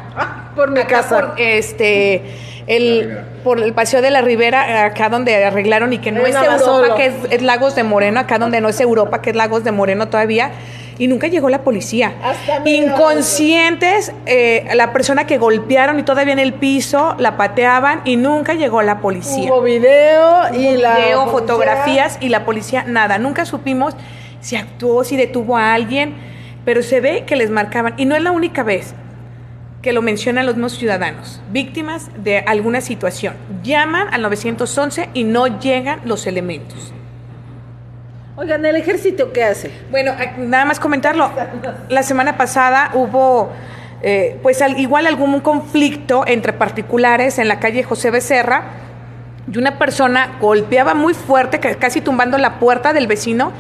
Por mi Acá casa. por, este, el, por el paseo de la Ribera, acá donde arreglaron y que no es. Europa, que es, es Lagos de Moreno, acá donde no es Europa, que es Lagos de Moreno todavía. Y nunca llegó la policía. Inconscientes, eh, la persona que golpearon y todavía en el piso la pateaban y nunca llegó la policía. Hubo video y la. Video, policía- fotografías y la policía nada. Nunca supimos si actuó, si detuvo a alguien, pero se ve que les marcaban. Y no es la única vez que lo mencionan los mismos ciudadanos, víctimas de alguna situación. Llaman al 911 y no llegan los elementos. Oigan, ¿el ejército qué hace? Bueno, nada más comentarlo. La semana pasada hubo, eh, pues al- igual algún conflicto entre particulares en la calle José Becerra y una persona golpeaba muy fuerte, ca- casi tumbando la puerta del vecino.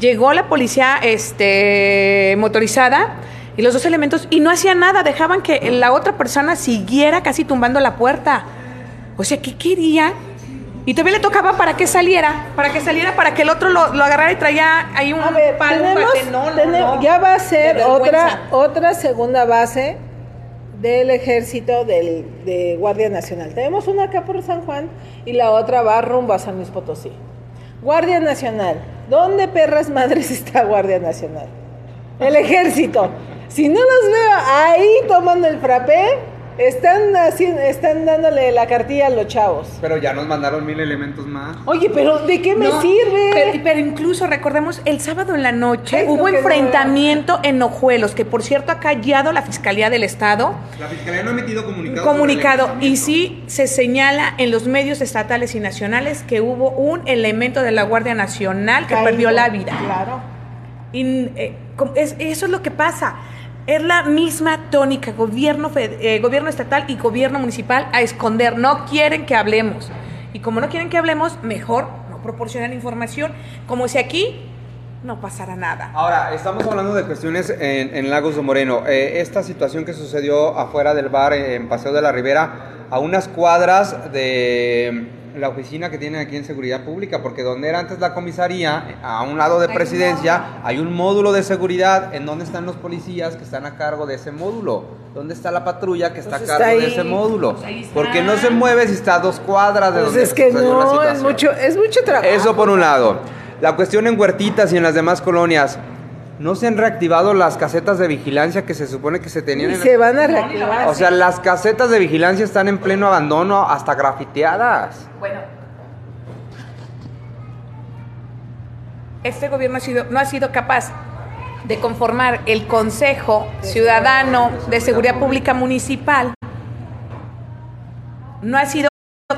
Llegó la policía este, motorizada y los dos elementos y no hacían nada, dejaban que la otra persona siguiera casi tumbando la puerta. O sea, ¿qué quería? Y todavía le tocaba para que saliera, para que saliera, para que el otro lo, lo agarrara y traía ahí un A ver, palo, tenemos, bate. No, no, tenemos- no. ya va a ser otra, otra segunda base del ejército del, de Guardia Nacional. Tenemos una acá por San Juan y la otra va rumbo a San Luis Potosí. Guardia Nacional. ¿Dónde perras madres está Guardia Nacional? El ejército. Si no los veo ahí tomando el frappé, están, haciendo, están dándole la cartilla a los chavos. Pero ya nos mandaron mil elementos más. Oye, pero ¿de qué me No, sirve? Pero, pero incluso recordemos, el sábado en la noche Ay, hubo no enfrentamiento en Ojuelos, que por cierto ha callado la Fiscalía del Estado, La fiscalía no ha emitido comunicado. comunicado, y sí se señala en los medios estatales y nacionales que hubo un elemento de la Guardia Nacional que Caído. perdió la vida. Claro. Y, eh, eso es lo que pasa. Es la misma tónica, gobierno, eh, gobierno estatal y gobierno municipal a esconder. No quieren que hablemos. Y como no quieren que hablemos, mejor no proporcionan información, como si aquí no pasara nada. Ahora, estamos hablando de cuestiones en, Lagos de Moreno. Eh, esta situación que sucedió afuera del bar en Paseo de la Ribera, a unas cuadras de, la oficina que tienen aquí en Seguridad Pública, porque donde era antes la comisaría, a un lado de Hay un presidencia, hay un módulo de seguridad en donde están los policías que están a cargo de ese módulo. ¿Dónde está la patrulla que está Pues a cargo está de ese módulo? Pues. Porque no se mueve si está a dos cuadras de Pues donde es que no, es mucho, es mucho trabajo. Eso por un lado. La cuestión en Huertitas y en las demás colonias. ¿No se han reactivado las casetas de vigilancia que se supone que se tenían Y en se van a reactivar. O sea, las casetas de vigilancia están en pleno abandono, hasta grafiteadas. Bueno. Este gobierno ha sido, no ha sido capaz de conformar el Consejo Ciudadano de Seguridad Pública Municipal. No ha sido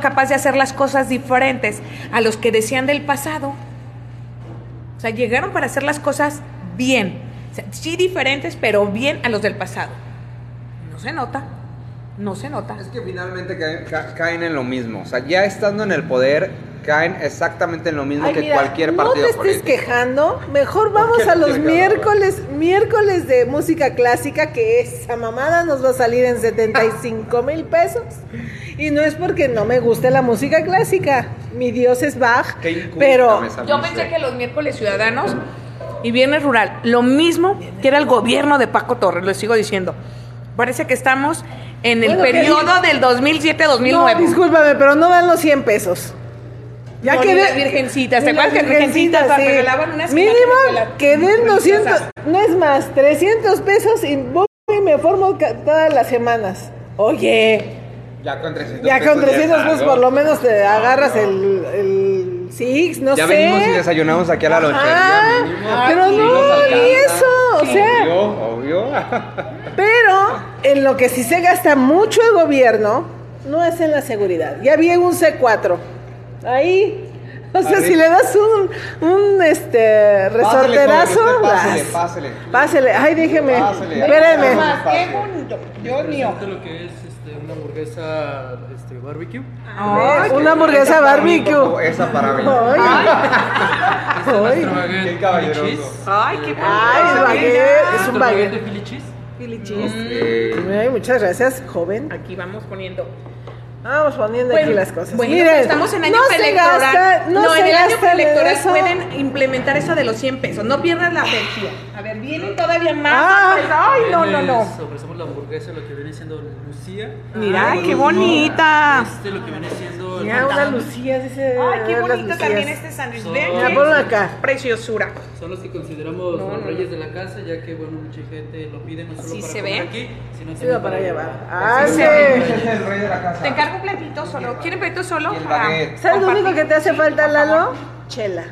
capaz de hacer las cosas diferentes a los que decían del pasado. O sea, llegaron para hacer las cosas bien. O sea, sí diferentes, pero bien a los del pasado. No se nota. No se nota. Es que finalmente ca- ca- caen en lo mismo. O sea, ya estando en el poder, caen exactamente en lo mismo Ay, que mira, cualquier no partido te estés político. quejando, mejor vamos a los miércoles, miércoles de música clásica, que esa mamada nos va a salir en 75 mil pesos. Y no es porque no me guste la música clásica, mi dios es Bach, pero. Yo pensé que los miércoles ciudadanos y viernes rural, lo mismo que era el gobierno de Paco Torres, lo sigo diciendo. Parece que estamos en el Bueno, ¿qué periodo del no, 2007-2009. discúlpame, pero no dan los 100 pesos. No, ni las virgencitas, ¿te acuerdas que virgencitas virgencitas, regalaban unas Mínimo que den 200, religiosas? no es más, 300 pesos y voy y me formo todas las semanas. Oye, Ya con 300 ya con pesos 300 es pesos algo. por lo menos te agarras el, el Six, no Ya sé. venimos y desayunamos aquí a la lonchería mínimo. pero Sí no, ni eso, o sea, Obvio, obvio. pero en lo que sí se gasta mucho el gobierno, no es en la seguridad. Ya vi un C4, ahí, o sea, si le das un, un este, resorterazo, Pásele, pásele, pásele. Pásele, ay, déjeme, Pásele. espérenme. Qué bonito, Dios mío. Lo que es este, una hamburguesa este, barbecue. Ay, Una hamburguesa barbecue. Esa para mí. Ay, Ay. es baguette Qué. Ay, qué. Ay, es Nuestro un baguette de Philly cheese. Philly cheese. Eh, Ay, muchas gracias, joven. Aquí vamos poniendo. Vamos poniendo aquí las cosas. Bueno, Miren, estamos en año no se preelectoral. gasta- no se en el año preelectoral pueden implementar eso de los 100 pesos. No pierdas la energía. A ver, vienen todavía más. Ah. pues, ay, no, no, no. Ofrecemos la hamburguesa, lo que viene siendo Lucía. Mira, Por qué último, bonita. Este, lo que viene siendo. Mira, una. Lucía, dice. Ay, qué bonito también este sándwich. Son- Vean Mira, qué ponlo acá. preciosura. Son los que consideramos No, los reyes de la casa, ya que, bueno, mucha gente lo pide no solo Sí para se comer ve. aquí, sino Sí, también va para llevar. Ah, sí. es el rey de la casa. Te encargo un platito solo. ¿Quieren platito solo? Para baguette. ¿Sabes lo único que te hace falta, Lalo? Chela.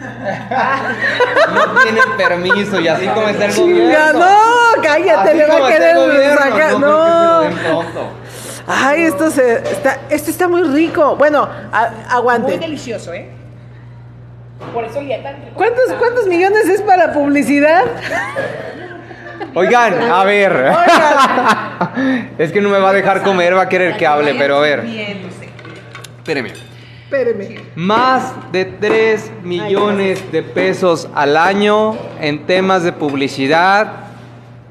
No tienen permiso y así como está el Chinga, gobierno. no, cállate, Así le va a querer gobierno, sacar. No, No. Ay, esto se está, esto está muy rico. Bueno, a- Muy aguante. delicioso, ¿eh? Por eso ya tan rico. ¿Cuántos, ¿Cuántos millones es para publicidad? Oigan, a ver. es que no me va a dejar comer, va a querer que hable, pero a ver. Espéreme. Espéreme. Más de 3 millones de pesos al año en temas de publicidad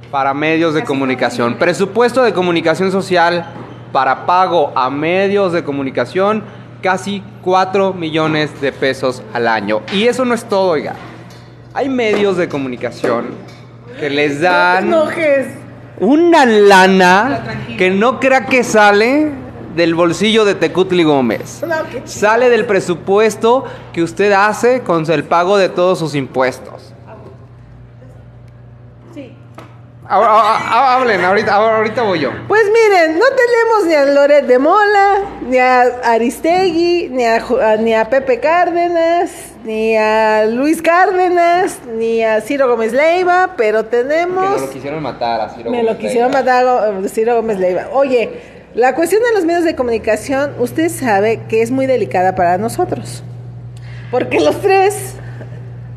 para medios de comunicación. Presupuesto de comunicación social para pago a medios de comunicación, casi 4 millones de pesos al año. Y eso no es todo, oiga. Hay medios de comunicación que les No dan enojes. una lana que no crea que sale del bolsillo de Tecutli Gómez. Sale del presupuesto que usted hace con el pago de todos sus impuestos. Sí. Ahora, ahora- hablen, ahorita, ahorita voy yo. Pues miren, no tenemos ni a Loret de Mola, ni a Aristegui, ni a, Ju- a- ni a Pepe Cárdenas, ni a Luis Cárdenas, ni a Ciro Gómez Leiva, pero tenemos... quisieron matar así. Me lo quisieron matar a Ciro Gómez Leiva. Oye, la cuestión de los medios de comunicación, usted sabe que es muy delicada para nosotros. Porque los tres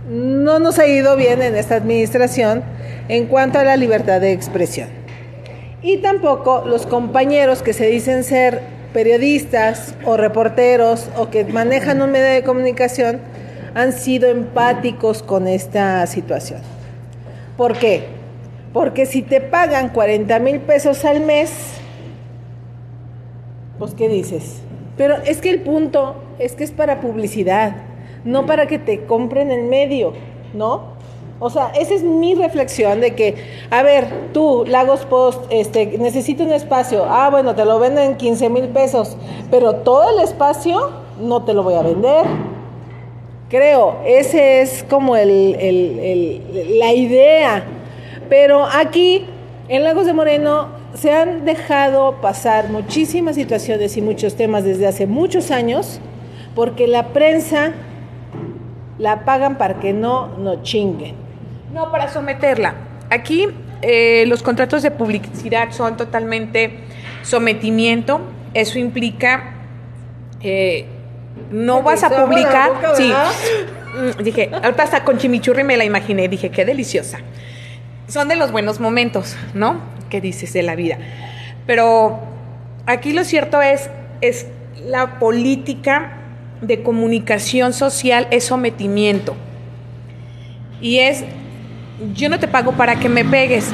no nos ha ido bien en esta administración en cuanto a la libertad de expresión. Y tampoco los compañeros que se dicen ser periodistas o reporteros o que manejan un medio de comunicación han sido empáticos con esta situación. ¿Por qué? Porque si te pagan 40 mil pesos al mes, pues ¿qué dices? Pero es que el punto es que es para publicidad, no para que te compren el medio, ¿no? O sea, esa es mi reflexión de que, a ver, tú, Lagos Post, este, necesito un espacio. Ah, bueno, te lo venden 15 mil pesos, pero todo el espacio no te lo voy a vender. Creo, ese es como el, el- la idea. Pero aquí, en Lagos de Moreno, se han dejado pasar muchísimas situaciones y muchos temas desde hace muchos años, porque la prensa la pagan para que no no chinguen. No, para someterla. Aquí eh, los contratos de publicidad son totalmente sometimiento. Eso implica eh, no vas a publicar. boca, sí. Mm, Dije, ahorita hasta con chimichurri me la imaginé. Dije, qué deliciosa. Son de los buenos momentos, ¿no? ¿Qué dices de la vida? Pero aquí lo cierto es, es la política de comunicación social es sometimiento. Y es, yo no te pago para que me pegues,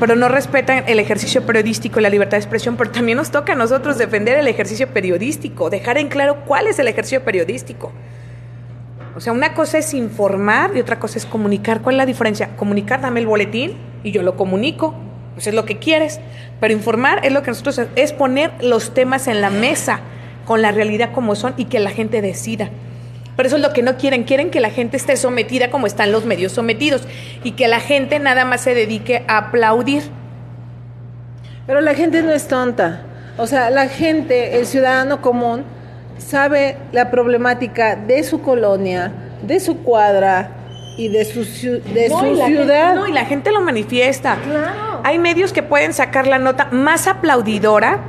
pero no respetan el ejercicio periodístico y la libertad de expresión, pero también nos toca a nosotros defender el ejercicio periodístico, dejar en claro cuál es el ejercicio periodístico. O sea, una cosa es informar y otra cosa es comunicar. ¿Cuál es la diferencia? Comunicar, dame el boletín y yo lo comunico. Pues es lo que quieres. Pero informar es lo que nosotros es poner los temas en la mesa con la realidad como son y que la gente decida. Pero eso es lo que no quieren. Quieren que la gente esté sometida como están los medios sometidos y que la gente nada más se dedique a aplaudir. Pero la gente no es tonta. O sea, la gente, el ciudadano común, sabe la problemática de su colonia, de su cuadra y de su, de No, su y gente- ciudad. no, y la gente lo manifiesta. Claro. Hay medios que pueden sacar la nota más aplaudidora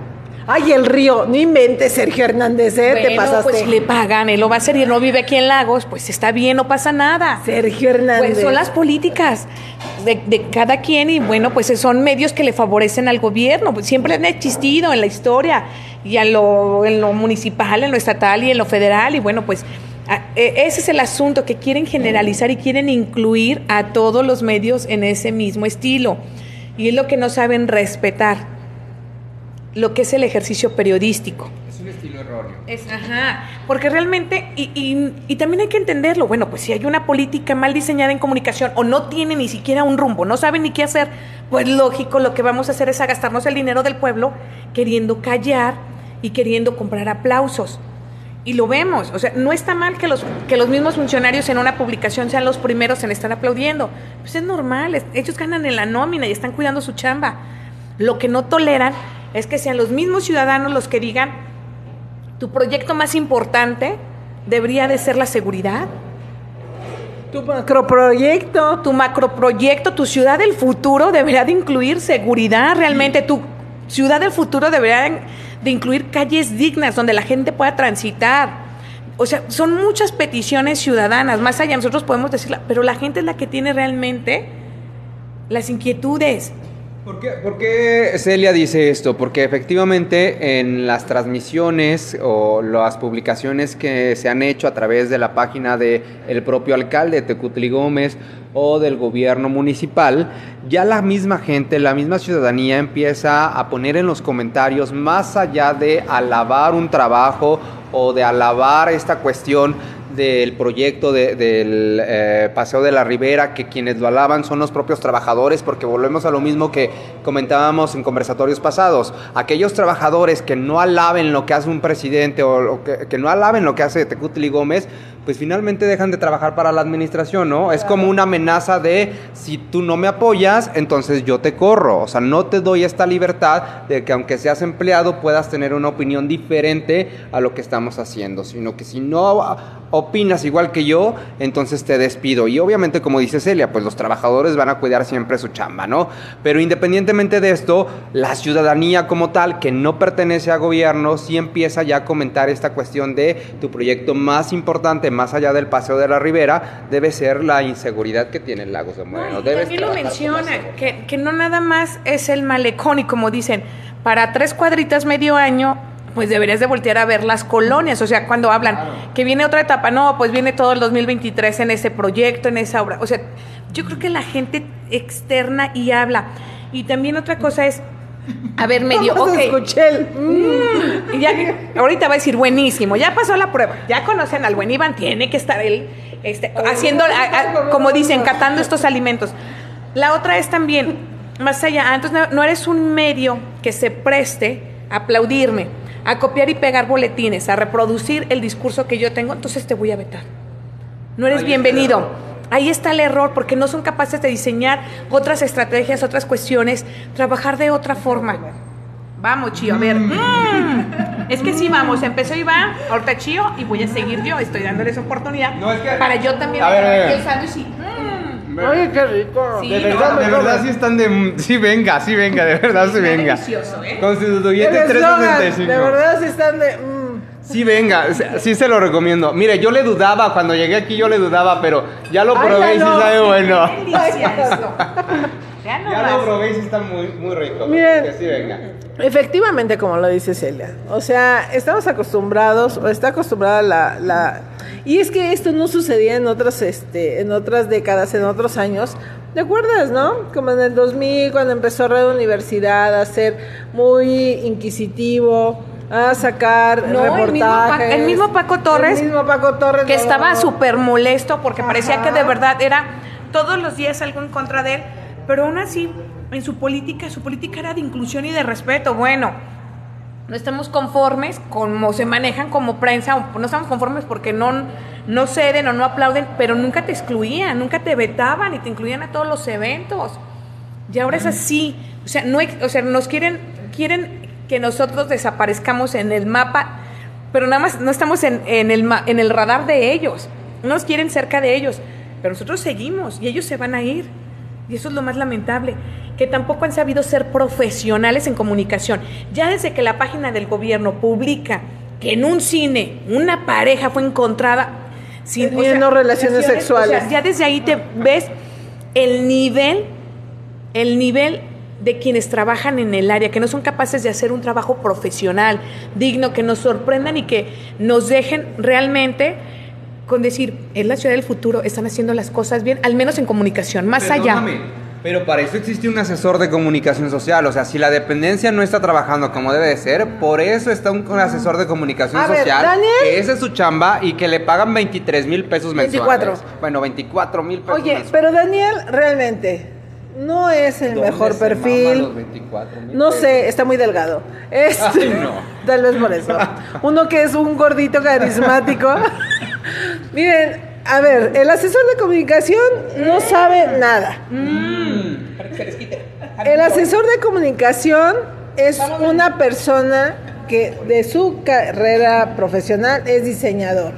Ay, el río, no inventes, Sergio Hernández, ¿eh? te Bueno, pasaste. pues le pagan, él lo va a hacer y él no vive aquí en Lagos, pues está bien, no pasa nada. Sergio Hernández. Pues son las políticas de, de cada quien y bueno, pues son medios que le favorecen al gobierno, pues siempre han existido en la historia y en lo, en lo municipal, en lo estatal y en lo federal y bueno, pues ese es el asunto que quieren generalizar y quieren incluir a todos los medios en ese mismo estilo y es lo que no saben respetar, lo que es el ejercicio periodístico. Es un estilo erróneo. Es, ajá, porque realmente, y, y- y también hay que entenderlo, bueno, pues si hay una política mal diseñada en comunicación o no tiene ni siquiera un rumbo, no saben ni qué hacer, pues lógico, lo que vamos a hacer es a gastarnos el dinero del pueblo queriendo callar y queriendo comprar aplausos. Y lo vemos, o sea, no está mal que los, que los mismos funcionarios en una publicación sean los primeros en estar aplaudiendo. Pues es normal, es- ellos ganan en la nómina y están cuidando su chamba. Lo que no toleran es que sean los mismos ciudadanos los que digan, tu proyecto más importante debería de ser la seguridad. Tu macroproyecto. Tu macroproyecto, tu ciudad del futuro debería de incluir seguridad realmente. Tu ciudad del futuro debería de incluir calles dignas donde la gente pueda transitar. O sea, son muchas peticiones ciudadanas, más allá nosotros podemos decirla, pero la gente es la que tiene realmente las inquietudes. ¿Por qué, por qué Celia dice esto? Porque efectivamente en las transmisiones o las publicaciones que se han hecho a través de la página del el propio alcalde Tecutli Gómez o del gobierno municipal, ya la misma gente, la misma ciudadanía empieza a poner en los comentarios, más allá de alabar un trabajo o de alabar esta cuestión del proyecto de- del eh, Paseo de la Ribera, que quienes lo alaban son los propios trabajadores, porque volvemos a lo mismo que comentábamos en conversatorios pasados. Aquellos trabajadores que no alaben lo que hace un presidente o lo que, que no alaben lo que hace Tecutli Gómez, pues finalmente dejan de trabajar para la administración, ¿no? Es como una amenaza de si tú no me apoyas, entonces yo te corro. O sea, no te doy esta libertad de que aunque seas empleado puedas tener una opinión diferente a lo que estamos haciendo, sino que si no opinas igual que yo, entonces te despido. Y obviamente, como dice Celia, pues los trabajadores van a cuidar siempre su chamba, ¿no? Pero independientemente de esto, la ciudadanía como tal, que no pertenece a gobierno, sí empieza ya a comentar esta cuestión de tu proyecto más importante, más allá del Paseo de la Ribera, debe ser la inseguridad que tiene el Lagos de Moreno. No, también lo menciona, que no nada más es el malecón y como dicen, para tres cuadritas medio año, pues deberías de voltear a ver las colonias, o sea, cuando hablan que viene otra etapa, no, pues viene todo el 2023 en ese proyecto, en esa obra, o sea, yo creo que la gente externa y habla. Y también otra cosa es, A ver, medio, Vamos ok. a escuchar el- Mm, y ya, ahorita va a decir buenísimo, ya pasó la prueba, ya conocen al buen Iván, tiene que estar él este, haciendo, a- a- como dicen, catando estos alimentos. La otra es también, más allá, ah, entonces no, no eres un medio que se preste a aplaudirme, a copiar y pegar boletines, a reproducir el discurso que yo tengo, entonces te voy a vetar. No eres Ahí está el bienvenido. Ahí está el error, porque no son capaces de diseñar otras estrategias, otras cuestiones, trabajar de otra forma. Vamos, Chío, a ver. Mm. Es que sí, vamos, empezó Iván, ahorita Chío, y voy a seguir yo, estoy dándoles oportunidad No, es que- para yo también A ver, a ver. el sándwich y, mm. Oye, qué rico. Sí, De verdad, no, de no, verdad no. sí están de... Sí, venga, sí, venga, de verdad sí venga. delicioso, ¿eh? Constituyente El eslogan, 365. De verdad sí están de... Sí, venga, sí se lo recomiendo. Mire, yo le dudaba, cuando llegué aquí yo le dudaba, pero ya lo Ay, probé y sí sabe bueno. Ya no Ya lo probé y sí está muy, muy rico. Miren. Que sí, venga. Efectivamente, como lo dice Celia. O sea, estamos acostumbrados, o está acostumbrada la, la... Y es que esto no sucedía en otras, este, en otras décadas, en otros años. ¿Te acuerdas, no? Como en el 2000, cuando empezó Radio Universidad a ser muy inquisitivo, a sacar No, el mismo reportajes. Pa- el mismo Paco Torres, El mismo Paco Torres. que estaba súper molesto porque parecía que de verdad era todos los días algo en contra de él, pero aún así en su política, su política era de inclusión y de respeto. Bueno, no estamos conformes como se manejan como prensa, no estamos conformes porque no, no ceden o no aplauden, pero nunca te excluían, nunca te vetaban y te incluían a todos los eventos. Y ahora es así, o sea, no, o sea, nos quieren, quieren que nosotros desaparezcamos en el mapa, pero nada más no estamos en, en el, en el radar de ellos, no nos quieren cerca de ellos, pero nosotros seguimos y ellos se van a ir. Y eso es lo más lamentable, que tampoco han sabido ser profesionales en comunicación. Ya desde que la página del gobierno publica que en un cine una pareja fue encontrada sin Teniendo relaciones sexuales. o sea, ya desde ahí te ves el nivel, el nivel de quienes trabajan en el área, que no son capaces de hacer un trabajo profesional, digno, que nos sorprendan y que nos dejen realmente con decir, es la ciudad del futuro, están haciendo las cosas bien, al menos en comunicación, más allá. Pero para eso existe un asesor de comunicación social. O sea, si la dependencia no está trabajando como debe de ser, por eso está un, un asesor de comunicación A ver, social. Daniel. Que esa es su chamba y que le pagan 23 mil pesos mensuales. 24. Bueno, 24 mil pesos Oye, mensuales. pero Daniel realmente no es el ¿Dónde mejor perfil. los 24,000 No pesos? sé, está muy delgado. Este, Ay, no. Tal vez por eso. Uno que es un gordito carismático. Miren, a ver, el asesor de comunicación no sabe nada. El asesor de comunicación es una persona que de su carrera profesional es diseñador.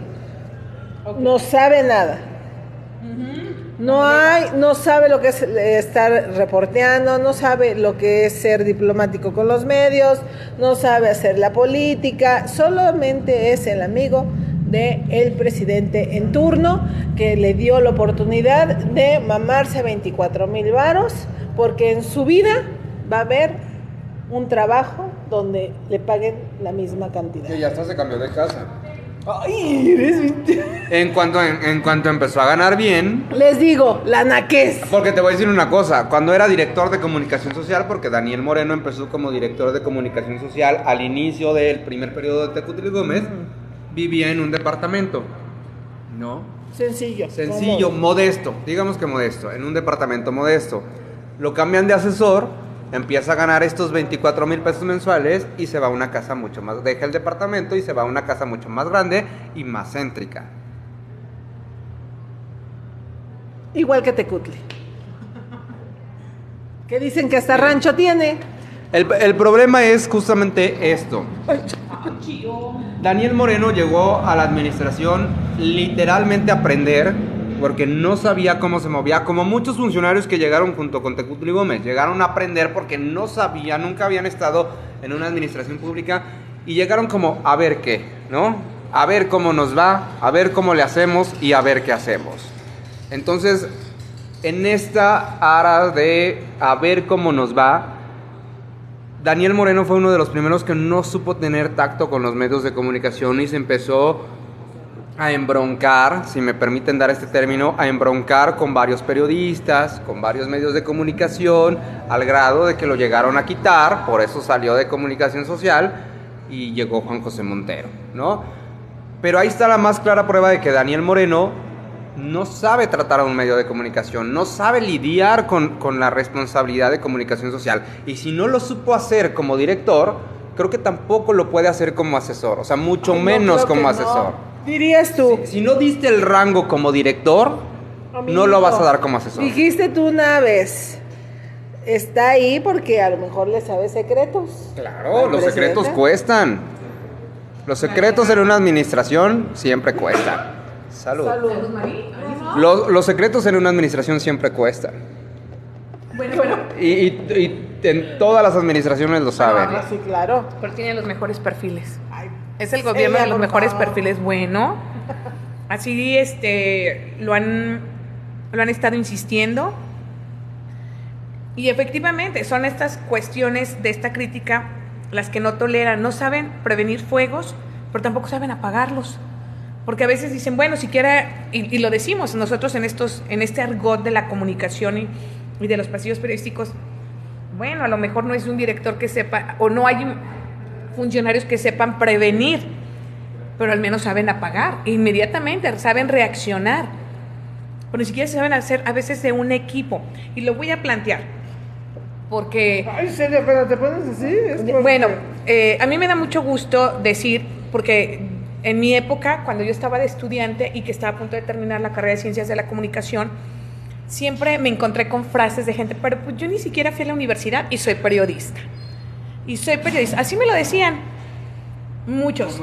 No sabe nada. No hay, no sabe lo que es eh, estar reporteando, no sabe lo que es ser diplomático con los medios, no sabe hacer la política, solamente es el amigo de el presidente en turno que le dio la oportunidad de mamarse 24 mil varos porque en su vida va a haber un trabajo donde le paguen la misma cantidad. Que ya hasta se cambió de casa. Ay, eres... En cuanto, en, en cuanto empezó a ganar bien, Les digo, la naquez. Porque te voy a decir una cosa, cuando era director de comunicación social, porque Daniel Moreno empezó como director de comunicación social al inicio del primer periodo de Tecutli Gómez, vivía en un departamento, ¿no? Sencillo. Sencillo, modesto, digamos que modesto, en un departamento modesto. Lo cambian de asesor, empieza a ganar estos 24 mil pesos mensuales y se va a una casa mucho más, deja el departamento y se va a una casa mucho más grande y más céntrica. Igual que Tecutli. Que dicen que hasta rancho tiene. El, el problema es justamente esto. Daniel Moreno llegó a la administración literalmente a aprender porque no sabía cómo se movía, como muchos funcionarios que llegaron junto con Tecutli Gómez, llegaron a aprender porque no sabían, nunca habían estado en una administración pública y llegaron como a ver qué, ¿no? A ver cómo nos va, a ver cómo le hacemos y a ver qué hacemos. Entonces, en esta ara de a ver cómo nos va, Daniel Moreno fue uno de los primeros que no supo tener tacto con los medios de comunicación y se empezó a embroncar, si me permiten dar este término, a embroncar con varios periodistas, con varios medios de comunicación, al grado de que lo llegaron a quitar, por eso salió de comunicación social y llegó Juan José Montero, ¿no? Pero ahí está la más clara prueba de que Daniel Moreno no sabe tratar a un medio de comunicación, no sabe lidiar con, con la responsabilidad de comunicación social. Y si no lo supo hacer como director, creo que tampoco lo puede hacer como asesor, o sea, mucho Ay, no, menos como no. Dirías tú. Si no diste el rango como director, no lo vas a dar como asesor. Dijiste tú una vez. Está ahí porque a lo mejor le sabe secretos. Claro, los secretos cuestan. Los secretos en una administración siempre cuestan. Salud. Salud. Los, los secretos en una administración siempre cuestan. Bueno, pero, Y, y- y en todas las administraciones lo saben. Ah, sí, claro. pero tiene los mejores perfiles. Es el gobierno ella, de los mejores favor. perfiles, bueno. Así este lo han lo han estado insistiendo. Y efectivamente, son estas cuestiones de esta crítica las que no toleran, no saben prevenir fuegos, pero tampoco saben apagarlos. Porque a veces dicen, bueno, siquiera, y, y lo decimos nosotros en, estos, en este argot de la comunicación y, y de los pasillos periodísticos, bueno, a lo mejor no es un director que sepa, o no hay funcionarios que sepan prevenir, pero al menos saben apagar, inmediatamente, saben reaccionar. Pero ni siquiera saben hacer a veces de un equipo. Y lo voy a plantear, porque... Ay, serio, pero te pones así. Es porque- Bueno, eh, a mí me da mucho gusto decir, porque en mi época, cuando yo estaba de estudiante y que estaba a punto de terminar la carrera de Ciencias de la Comunicación, siempre me encontré con frases de gente, pero pues yo ni siquiera fui a la universidad y soy periodista. Y soy periodista. Así me lo decían muchos.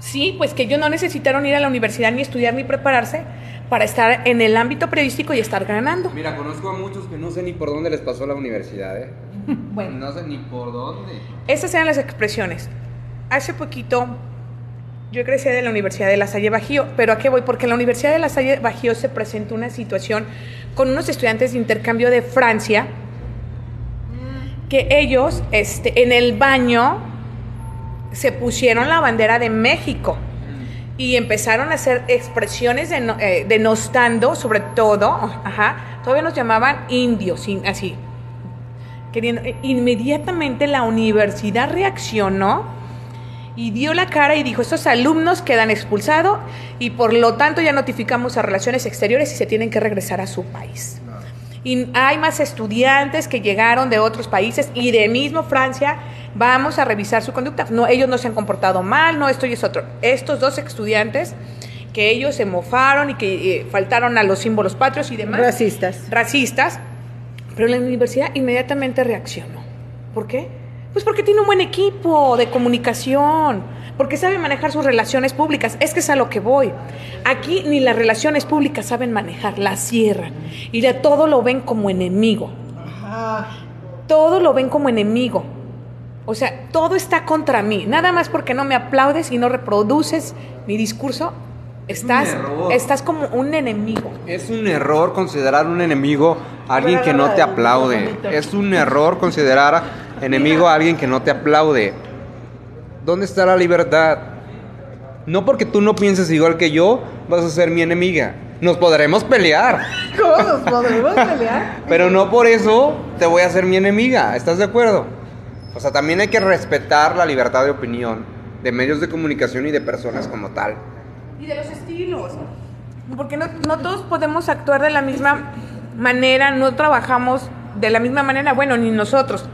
Sí, pues que yo no necesitaron ir a la universidad ni estudiar ni prepararse para estar en el ámbito periodístico y estar ganando. Mira, conozco a muchos que no sé ni por dónde les pasó la universidad, ¿eh? Bueno. No sé ni por dónde. Esas eran las expresiones. Hace poquito yo crecí de la Universidad de La Salle Bajío, pero ¿a qué voy? Porque en la Universidad de La Salle Bajío se presentó una situación con unos estudiantes de intercambio de Francia que ellos este, en el baño se pusieron la bandera de México y empezaron a hacer expresiones deno- eh, denostando, sobre todo, ajá, todavía nos llamaban indios, in- así. Queriendo, eh, inmediatamente la universidad reaccionó y dio la cara y dijo, estos alumnos quedan expulsados y por lo tanto ya notificamos a Relaciones Exteriores y se tienen que regresar a su país. Y hay más estudiantes que llegaron de otros países y de mismo Francia. Vamos a revisar su conducta. No, ellos no se han comportado mal, no, esto y es otro. Estos dos estudiantes que ellos se mofaron y que eh, faltaron a los símbolos patrios y demás. Racistas. Racistas. Pero la universidad inmediatamente reaccionó. ¿Por qué? Pues porque tiene un buen equipo de comunicación, porque sabe manejar sus relaciones públicas. Es que es a lo que voy. Aquí ni las relaciones públicas saben manejar, las cierran. Y de todo lo ven como enemigo. Todo lo ven como enemigo. O sea, todo está contra mí. Nada más porque no me aplaudes y no reproduces mi discurso, estás, estás como un enemigo. Es un error considerar un enemigo a alguien que no te aplaude. Es un error considerar enemigo a alguien que no te aplaude. ¿Dónde está la libertad? No porque tú no pienses igual que yo, vas a ser mi enemiga. Nos podremos pelear, ¿Cómo nos podremos pelear? pero no por eso te voy a hacer mi enemiga. ¿Estás de acuerdo? O sea, también hay que respetar la libertad de opinión de medios de comunicación y de personas como tal. Y de los estilos. Porque no, no todos podemos actuar de la misma manera, no trabajamos de la misma manera, bueno, ni nosotros.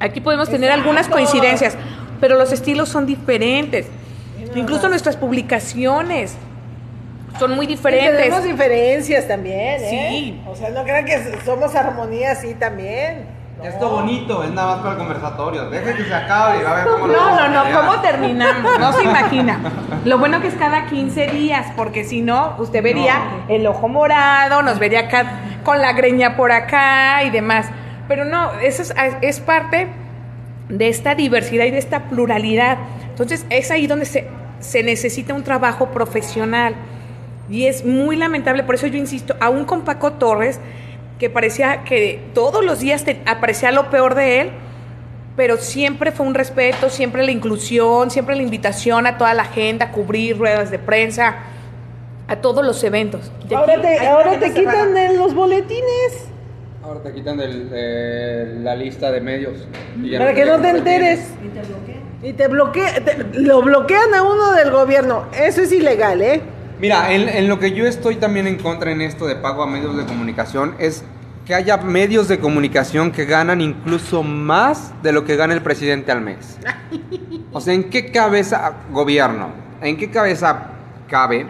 Aquí podemos tener algunas coincidencias, pero los estilos son diferentes. Incluso nuestras publicaciones son muy Y diferentes. tenemos diferencias también, ¿eh? Sí. O sea, no crean que somos armonía así también. Esto bonito, es nada más para el conversatorio. Deje que se acabe y va a ver cómo No, no, no. ¿cómo terminamos? No se imagina. Lo bueno que es cada 15 días, porque si no, usted vería el ojo morado, nos vería acá con la greña por acá y demás. Pero no, eso es, es parte de esta diversidad y de esta pluralidad. Entonces, es ahí donde se, se necesita un trabajo profesional. Y es muy lamentable, por eso yo insisto, aún con Paco Torres, que parecía que todos los días te aparecía lo peor de él, pero siempre fue un respeto, siempre la inclusión, siempre la invitación a toda la gente a cubrir ruedas de prensa, a todos los eventos. Ahora te, ahora te cerrada. quitan los boletines Ahora te quitan del- de la lista de medios. y para que no te enteres. Y te bloquean. lo bloquean a uno del gobierno. Eso es ilegal, ¿eh? Mira, en, en lo que yo estoy también en contra en esto de pago a medios de comunicación es que haya medios de comunicación que ganan incluso más de lo que gana el presidente al mes. O sea, ¿en qué cabeza gobierno? ¿En qué cabeza cabe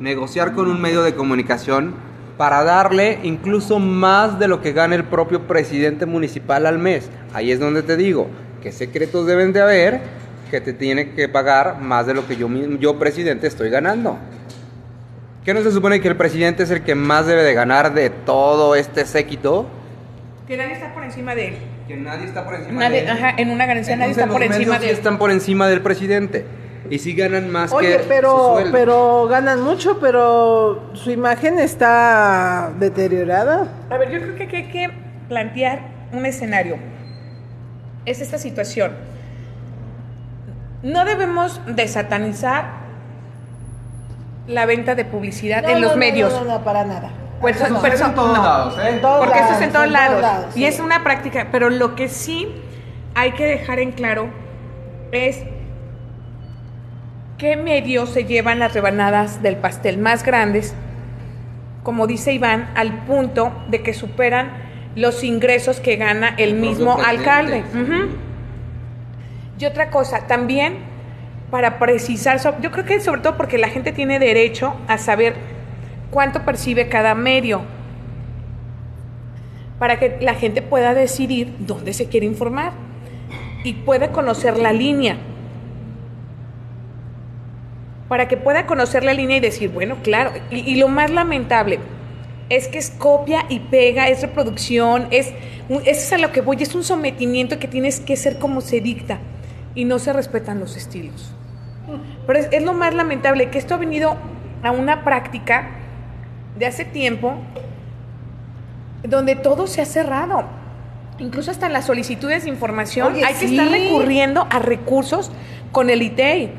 negociar con un medio de comunicación para darle incluso más de lo que gana el propio presidente municipal al mes? Ahí es donde te digo, ¿qué secretos deben de haber que te tiene que pagar más de lo que yo yo presidente estoy ganando? ¿Qué no se supone que el presidente es el que más debe de ganar de todo este séquito? Que nadie está por encima de él. Que nadie está por encima Nadie, de él. ajá, en una ganancia nadie está por encima de sí él. están por encima del presidente. Y sí ganan más que Oye, su pero, sueldo. pero ganan mucho, pero su imagen está deteriorada. A ver, yo creo que aquí hay que plantear un escenario. Es esta situación. No debemos de satanizar la venta de publicidad No, en no, los no, medios. No, no, no, para nada. Pues, Eso pero es en todos no. lados, ¿eh? En todos Porque eso es en todos lados. y sí. es una práctica. Pero lo que sí hay que dejar en claro es qué medios se llevan las rebanadas del pastel más grandes, como dice Iván, al punto de que superan los ingresos que gana el El mismo alcalde. Y otra cosa, también para precisar, yo creo que sobre todo porque la gente tiene derecho a saber cuánto percibe cada medio, para que la gente pueda decidir dónde se quiere informar y pueda conocer la línea. Para que pueda conocer la línea y decir, bueno, claro, y, y lo más lamentable es que es copia y pega, es reproducción, es, un- eso es a lo que voy, es un sometimiento que tienes que ser como se dicta y no se respetan los estilos. Pero es, es lo más lamentable que esto ha venido a una práctica de hace tiempo donde todo se ha cerrado. Incluso hasta en las solicitudes de información Oye, hay que sí. estar recurriendo a recursos con el ITEI,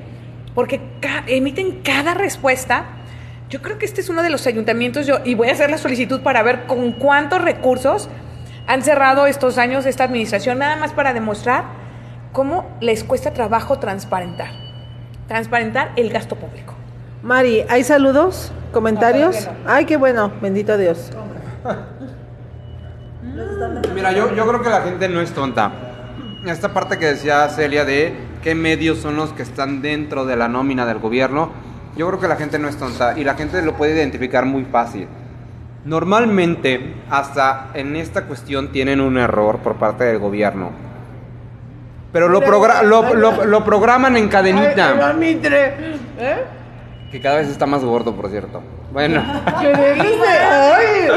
porque ca- emiten cada respuesta. Yo creo que este es uno de los ayuntamientos, yo, y voy a hacer la solicitud para ver con cuántos recursos han cerrado estos años esta administración, nada más para demostrar cómo les cuesta trabajo transparentar, transparentar el gasto público. Mari, ¿hay saludos? ¿Comentarios? No, todavía Ay, qué bueno, bendito Dios. Mira, yo, yo creo que la gente no es tonta. Esta parte que decía Celia de qué medios son los que están dentro de la nómina del gobierno, yo creo que la gente no es tonta y la gente lo puede identificar muy fácil. Normalmente, hasta en esta cuestión tienen un error por parte del gobierno. Pero lo, progra- lo, lo- lo programan en cadenita. Mitre. ¿Eh? Que cada vez está más gordo, por cierto. Bueno. ¿Qué? Ay.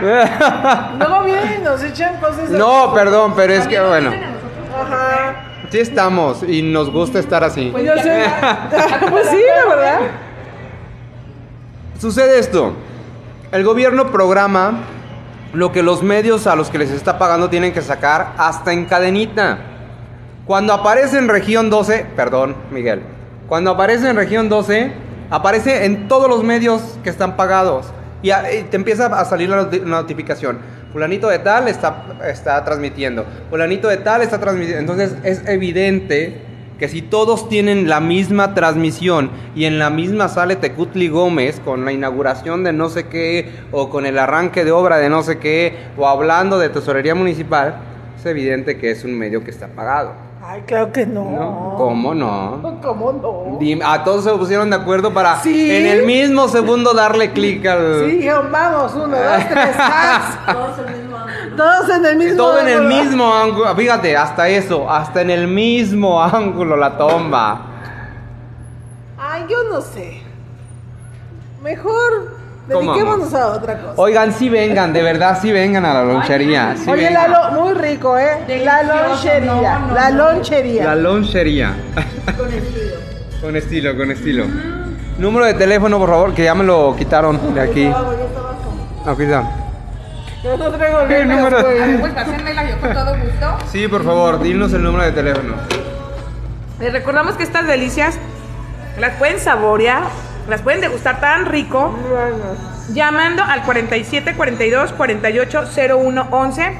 Luego vienen y nos echan cosas. No, perdón, pero es que bueno. Ajá. Sí estamos y nos gusta estar así. Pues yo sé. pues sí, la verdad. Sucede esto. El gobierno programa lo que los medios a los que les está pagando tienen que sacar hasta en cadenita. Cuando aparece en región 12, perdón, Miguel. Cuando aparece en región 12, aparece en todos los medios que están pagados. Y, te empieza a salir la noti- notificación. Fulanito de tal está, está transmitiendo. Fulanito de tal está transmitiendo. Entonces es evidente que si todos tienen la misma transmisión y en la misma sale Tecutli Gómez con la inauguración de no sé qué o con el arranque de obra de no sé qué o hablando de tesorería municipal, es evidente que es un medio que está pagado. Ay, claro que no. ¿no? ¿Cómo no? ¿Cómo no? A todos se pusieron de acuerdo para Sí. en el mismo segundo darle clic al... Sí, dijeron, vamos, uno, dos, tres. Todos en el mismo Todo en el ángulo. mismo ángulo. Fíjate, hasta eso, hasta en el mismo ángulo la tomba. Ay, yo no sé. Mejor ¿Cómo dediquémonos a otra cosa. Oigan, sí vengan, de verdad sí vengan a la lonchería. sí Oye, vengan. Lalo, muy rico, ¿eh? la lonchería. la lonchería. La lonchería. Con estilo. Con estilo, con estilo. Número de teléfono, por favor, que ya me lo quitaron de aquí. Aquí está. Yo no traigo ¿Qué número? Pues pásenmela yo con todo gusto. Sí, por favor, dinos el número de teléfono. Les recordamos que estas delicias las pueden saborear, las pueden degustar tan rico llamando al 47 42 48 01 11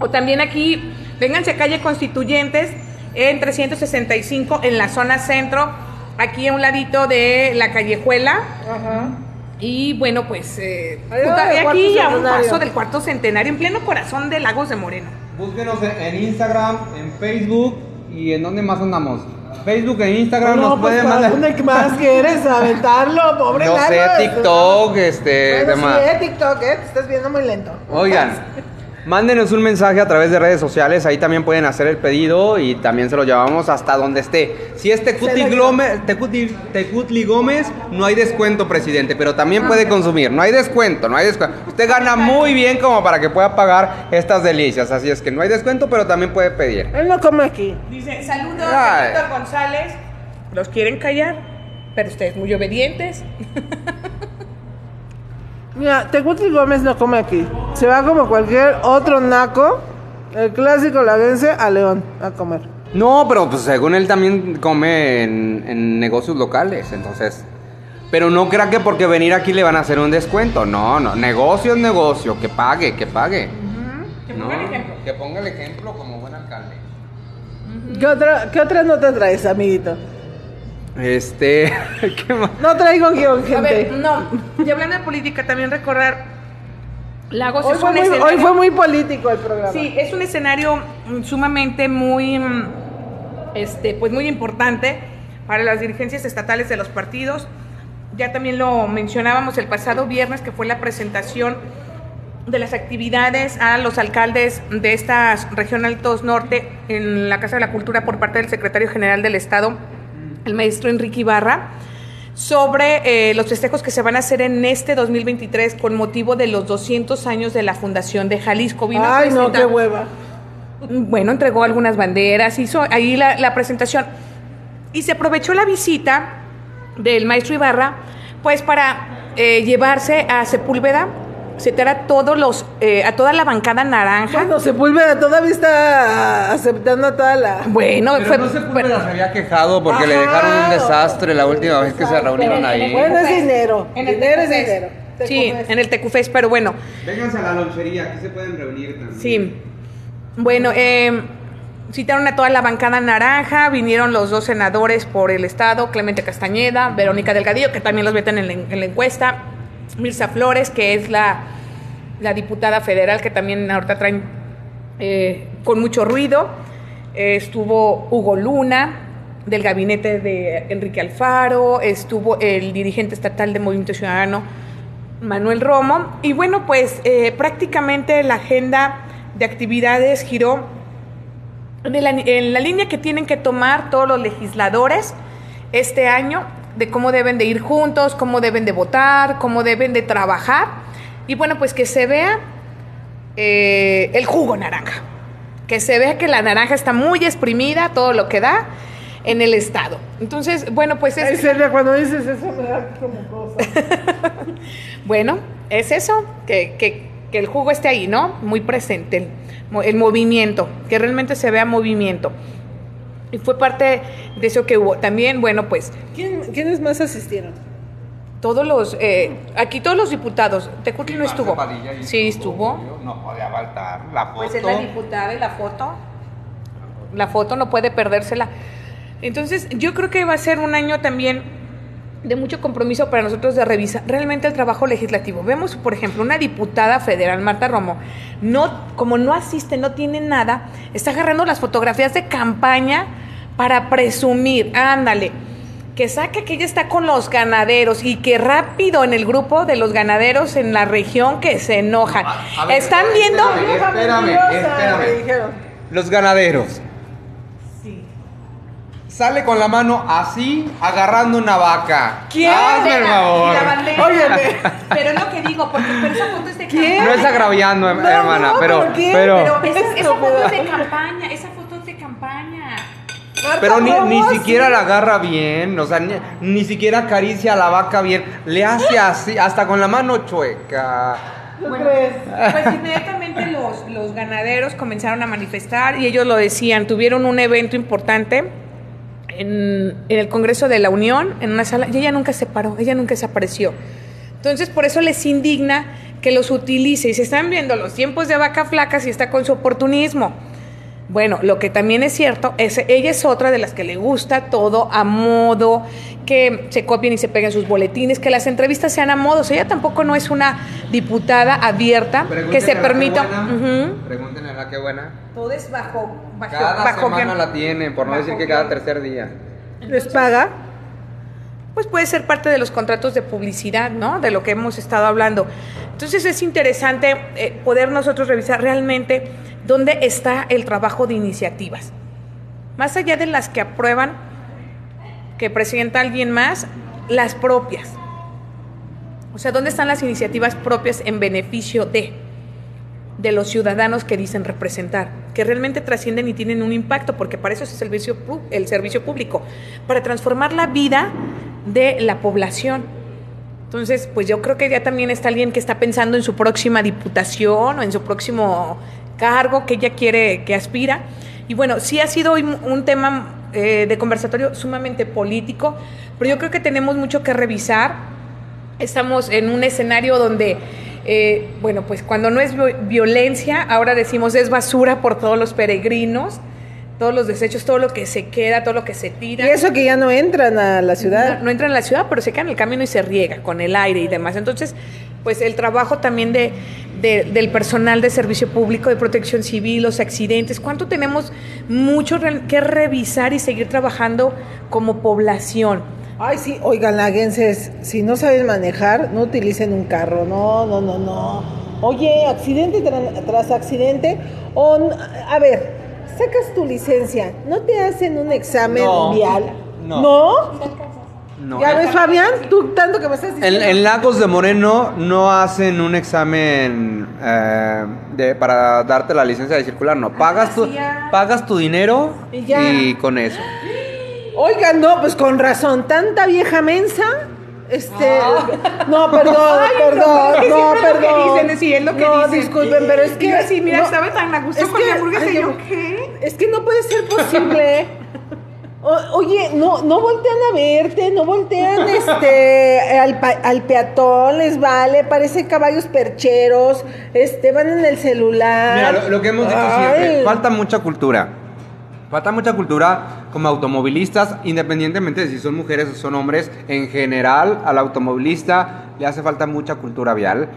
o también aquí vénganse a calle Constituyentes en 365 en la zona centro, aquí a un ladito de la callejuela. Ajá. Y bueno, pues eh, del aquí a un paso del cuarto centenario, en pleno corazón de Lagos de Moreno. Búsquenos en, en Instagram, en Facebook y en dónde más andamos. Facebook e Instagram No, nos pues, pueden ¿para mandar. dónde más quieres aventarlo, pobre No sé, Lalo? TikTok, este, Bueno, demás. sí, eh, TikTok, eh, te estás viendo muy lento. Oigan, mándenos un mensaje a través de redes sociales, ahí también pueden hacer el pedido y también se lo llevamos hasta donde esté. Si es Tecutli Gómez, Tecutli, Tecutli Gómez, no hay descuento, presidente, pero también puede consumir, no hay descuento, no hay descuento. Usted gana muy bien como para que pueda pagar estas delicias, así es que no hay descuento, pero también puede pedir. Él no come aquí. Dice, saludos, Ay. Víctor González. Los quieren callar, pero ustedes muy obedientes. Mira, Tecutli Gómez no come aquí. Se va como cualquier otro naco, el clásico laguense, a León a comer. No, pero pues según él también come en, en negocios locales, entonces. Pero no crea que porque venir aquí le van a hacer un descuento. No, no. Negocio es negocio. Que pague, que pague. Que No, pongan ejemplo. Que ponga el ejemplo como buen alcalde. ¿Qué otra, ¿Qué otra nota traes, amiguito? Este. ¿Qué más? No traigo guion, A ver, gente. no, y hablando de política, también recordar, Lagos Hoy es fue, un muy, escenario... hoy fue muy político el programa. Sí, es un escenario sumamente muy, este, pues muy importante para las dirigencias estatales de los partidos. Ya también lo mencionábamos el pasado viernes, que fue la presentación de las actividades a los alcaldes de esta región Altos Norte en la Casa de la Cultura por parte del secretario general del Estado, el maestro Enrique Ibarra, sobre eh, los festejos que se van a hacer en este 2023 con motivo de los 200 años de la fundación de Jalisco. Vino Ay, no, qué hueva. bueno, entregó algunas banderas, hizo ahí la, la presentación. Y se aprovechó la visita del maestro Ibarra, pues para eh, llevarse a Sepúlveda, citar a todos los, eh, a toda la bancada naranja. Bueno, Sepúlveda todavía está aceptando a toda la... Bueno, Pero fue, no se fue- se había quejado porque le dejaron un desastre la última vez que se reunieron ahí. Bueno, es dinero. en el dinero es dinero. Sí, en el Tecufest, pero bueno, Vénganse a la lonchería, aquí se pueden reunir también. Sí. Bueno, eh, citaron a toda la bancada naranja, vinieron los dos senadores por el Estado, Clemente Castañeda, Verónica Delgadillo, que también los meten en la, en la encuesta, Mirza Flores, que es la, la diputada federal, que también ahorita traen eh, con mucho ruido. Eh, estuvo Hugo Luna, del gabinete de Enrique Alfaro, estuvo el dirigente estatal de Movimiento Ciudadano, Manuel Romo. Y bueno, pues eh, prácticamente la agenda de actividades giró en la, en la línea que tienen que tomar todos los legisladores este año, de cómo deben de ir juntos, cómo deben de votar, cómo deben de trabajar. Y bueno, pues que se vea eh, el jugo naranja, que se vea que la naranja está muy exprimida, todo lo que da en el estado. Entonces, bueno, pues es... Ay, Celia, cuando dices eso me da como cosa. Bueno, es eso, que, que- que el jugo esté ahí, ¿no? Muy presente, el, el movimiento, que realmente se vea movimiento. Y fue parte de eso que hubo. También, bueno, pues ¿Quién- ¿Quiénes más asistieron? todos los, eh, aquí todos los diputados, Tecutli no estuvo. Sí, estuvo. No podía faltar la foto. Pues es la diputada y la foto. La foto no puede perdérsela. Entonces, yo creo que va a ser un año también de mucho compromiso para nosotros de revisar realmente el trabajo legislativo. Vemos, por ejemplo, una diputada federal, Marta Romo, no, como no asiste, no tiene nada, está agarrando las fotografías de campaña para presumir, ándale, que saque que ella está con los ganaderos y que rápido en el grupo de los ganaderos en la región que se enojan. A- a ver, Están espérame, viendo... espérame. Espérame. Los ganaderos. Sale con la mano así, agarrando una vaca. ¿Quién? Hazme el favor. la bandera. Óyeme. Pero es lo que digo, porque pero esa foto es de ¿Quién? campaña. No es agraviando, No, hermana, no, pero, ¿por qué? pero, Pero esa, esa foto es de campaña, esa foto es de campaña. Pero ni, ni siquiera la agarra bien, o sea, ni, ni siquiera acaricia a la vaca bien, le hace así, hasta con la mano chueca. Bueno, pues inmediatamente los, los ganaderos comenzaron a manifestar y ellos lo decían, tuvieron un evento importante en, el Congreso de la Unión, en una sala, y ella nunca se paró, ella nunca se apareció. Entonces, por eso les indigna que los utilice y se están viendo los tiempos de vaca flacas y está con su oportunismo. Bueno, lo que también es cierto es ella es otra de las que le gusta todo a modo, que se copien y se peguen sus boletines, que las entrevistas sean a modo. O sea, ella tampoco no es una diputada abierta que se permita. Pregúntenle a la que buena. Todo es bajo, bajo, Cada bajo semana la tienen, por no decir que cada tercer día. ¿Les paga? Pues puede ser parte de los contratos de publicidad, ¿no? De lo que hemos estado hablando. Entonces es interesante eh, poder nosotros revisar realmente dónde está el trabajo de iniciativas. Más allá de las que aprueban, que presenta alguien más, las propias. O sea, ¿dónde están las iniciativas propias en beneficio de? de los ciudadanos que dicen representar, que realmente trascienden y tienen un impacto, porque para eso es el servicio, el servicio público, para transformar la vida de la población. Entonces, pues yo creo que ya también está alguien que está pensando en su próxima diputación o en su próximo cargo que ella quiere, que aspira. Y bueno, sí ha sido un tema eh, de conversatorio sumamente político, pero yo creo que tenemos mucho que revisar. Estamos en un escenario donde, eh, bueno, pues cuando no es vi- violencia, ahora decimos es basura por todos los peregrinos, todos los desechos, todo lo que se queda, todo lo que se Y tira. eso que ya no entran a la ciudad. No, no entra en la ciudad, pero se queda en el camino y se riega con el aire y demás. Entonces, pues el trabajo también de, de- del personal de servicio público, de protección civil, los accidentes, ¿cuánto tenemos mucho que revisar y seguir trabajando como población? Ay, sí, oigan, laguenses, si no saben manejar, no utilicen un carro, no, no, no, no. Oye, accidente tra- tras accidente, o, n- a ver, sacas tu licencia, ¿no te hacen un examen No, vial? no. ¿No? No. ¿Ya ves, Fabián? Tú tanto que me estás En, diciendo. en Lagos de Moreno no hacen un examen eh, de, para darte la licencia de circular, no. Pagas tu, sí, ya. pagas tu dinero Y ya. y con eso. Oigan, no, pues con razón, tanta vieja mensa. Este, no, perdón, Ay, no, perdón, no, siempre es lo que perdón. dicen, sí, es lo que no, dicen. disculpen, pero es que Yo así, mira, no, estaba tan a gusto es con que- mi hamburguesa y yo, no, ¿qué? Es que no puede ser posible. O- oye, no, no voltean a verte, no voltean este al, pa- al peatón, les vale, parecen caballos percheros, este, van en el celular. Mira, lo, lo que hemos dicho Ay. siempre, falta mucha cultura. Falta mucha cultura como automovilistas, independientemente de si son mujeres o son hombres, en general al automovilista le hace falta mucha cultura vial,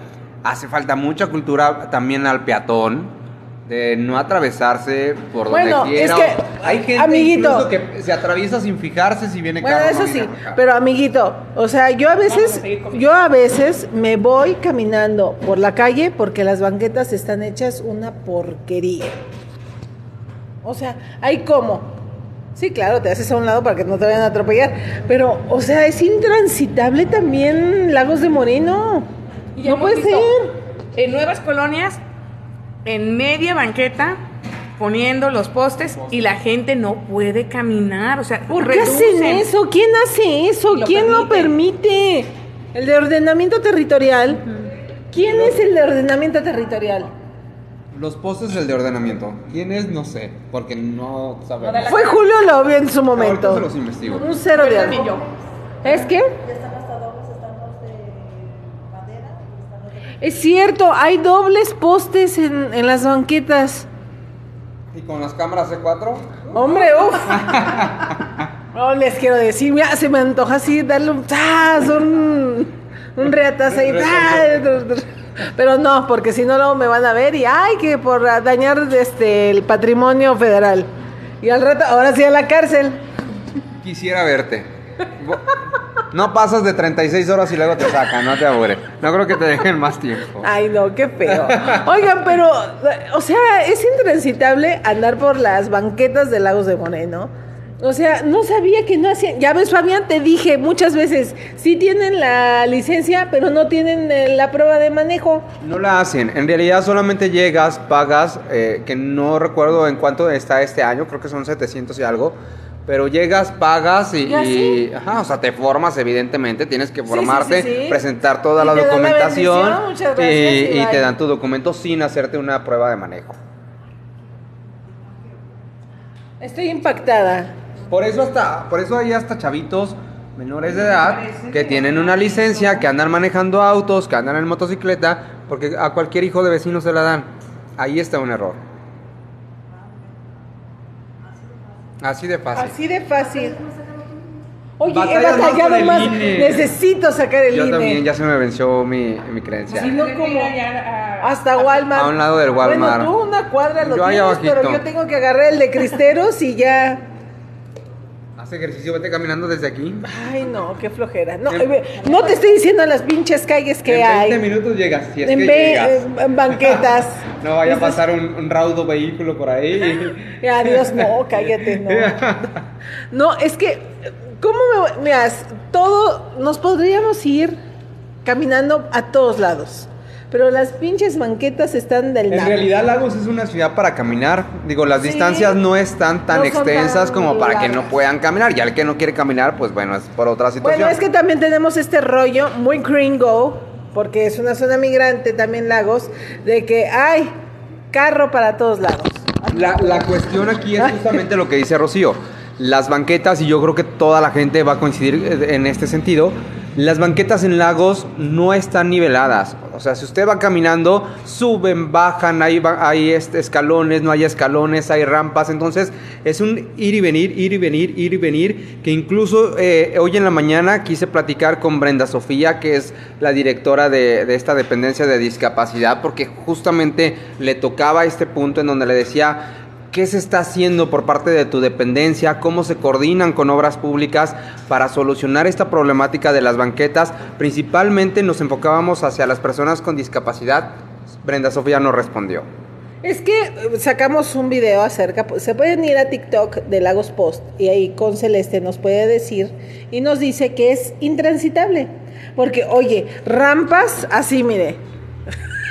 hace falta mucha cultura también al peatón, de no atravesarse por Bueno, donde quiera. es que, Hay gente amiguito. incluso que se atraviesa sin fijarse si viene Bueno, carro eso no sí, carro. pero amiguito, o sea, yo a a veces, comiendo. yo a veces me voy caminando por la calle porque las banquetas están hechas una porquería. O sea, hay como. Sí, claro, te haces a un lado para que no te vayan a atropellar, pero, o sea, es intransitable también Lagos de Moreno. Y No puede ser. En nuevas colonias, en media banqueta, poniendo los postes y la gente no puede caminar. O sea, ¿Por qué reducen. hacen eso? ¿Quién hace eso? Lo ¿Quién lo permite? El de ordenamiento territorial. ¿Quién es el de ordenamiento territorial? Los postes del de ordenamiento. ¿Quién es? No sé, porque no sabemos. Fue Julio Lobio en su Ahorita momento. se los investigo. Un cero de algo. ¿Es que? Es cierto, hay dobles postes en, en las banquetas. ¿Y con las cámaras C4? Hombre, uff. No les quiero decir, mira, se me antoja así darle un ¡zas! un, un reatazo ahí. Pero no, porque si no luego me van a ver y ay que por dañar este el patrimonio federal. Y al rato, ahora sí a la cárcel. Quisiera verte. No pasas de 36 horas y luego te sacan, no te apures. No creo que te dejen más tiempo. Ay, no, qué feo. Oigan, pero, o sea, es intransitable andar por las banquetas de Lagos de Moreno. O sea, no sabía que no hacían. Ya ves, Fabián, te dije muchas veces, sí tienen la licencia, pero no tienen eh, la prueba de manejo. No la hacen. En realidad solamente llegas, pagas, eh, que no recuerdo en cuánto está este año, creo que son 700 y algo, Pero llegas, pagas y, Y así. y- ajá, o sea, te formas evidentemente, tienes que formarte, sí, sí. presentar toda Y la documentación gracias, y, y te dan tu documento sin hacerte una prueba de manejo. Estoy impactada. Por eso hasta, por eso hay hasta chavitos menores de edad que tienen una licencia, que andan manejando autos, que andan en motocicleta, porque a cualquier hijo de vecino se la dan. Ahí está un error. Así de fácil. Así de fácil. Oye, he batallado más. INE. Necesito sacar el Yo INE. también, ya se me venció mi, mi creencia. Sí, no como- Hasta Walmart. A un lado del Walmart. Bueno, tú una cuadra lo Yo tienes, pero yo tengo que agarrar el de Cristeros y ya. Haz ejercicio, vete caminando desde aquí. Ay, no, qué flojera. No, no te estoy diciendo las pinches calles que en hay. 20 minutos llegas, si es en, que llegas. en banquetas. No vaya a pasar un, un raudo vehículo por ahí. Adiós, no, cállate, no. No, es que, ¿cómo me Mira, todo, nos podríamos ir caminando a todos lados, pero las pinches banquetas están del En lado. realidad Lagos es una ciudad para caminar. Digo, las Sí. distancias no están tan No extensas tan como para que no puedan caminar. Ya el que no quiere caminar, pues bueno, es por otra situación. Bueno, es que también tenemos este rollo muy gringo, porque es una zona migrante también Lagos, de que hay carro para todos lados. La, la cuestión aquí es justamente lo que dice Rocío. Las banquetas, y yo creo que toda la gente va a coincidir en este sentido, las banquetas en lagos no están niveladas. O sea, si usted va caminando, suben, bajan, hay, hay este, escalones, no hay escalones, hay rampas. Entonces, es un ir y venir, ir y venir, ir y venir. Que incluso eh, hoy en la mañana quise platicar con Brenda Sofía, que es la directora de, de esta dependencia de discapacidad, porque justamente le tocaba este punto en donde le decía ¿Qué se está haciendo por parte de tu dependencia? ¿Cómo se coordinan con obras públicas para solucionar esta problemática de las banquetas? Principalmente nos enfocábamos hacia las personas con discapacidad. Brenda Sofía no respondió. Es que eh, sacamos un video acerca, pues, se pueden ir a TikTok de Lagos Post y ahí con Celeste nos puede decir y nos dice que es intransitable. Porque, oye, rampas así, mire.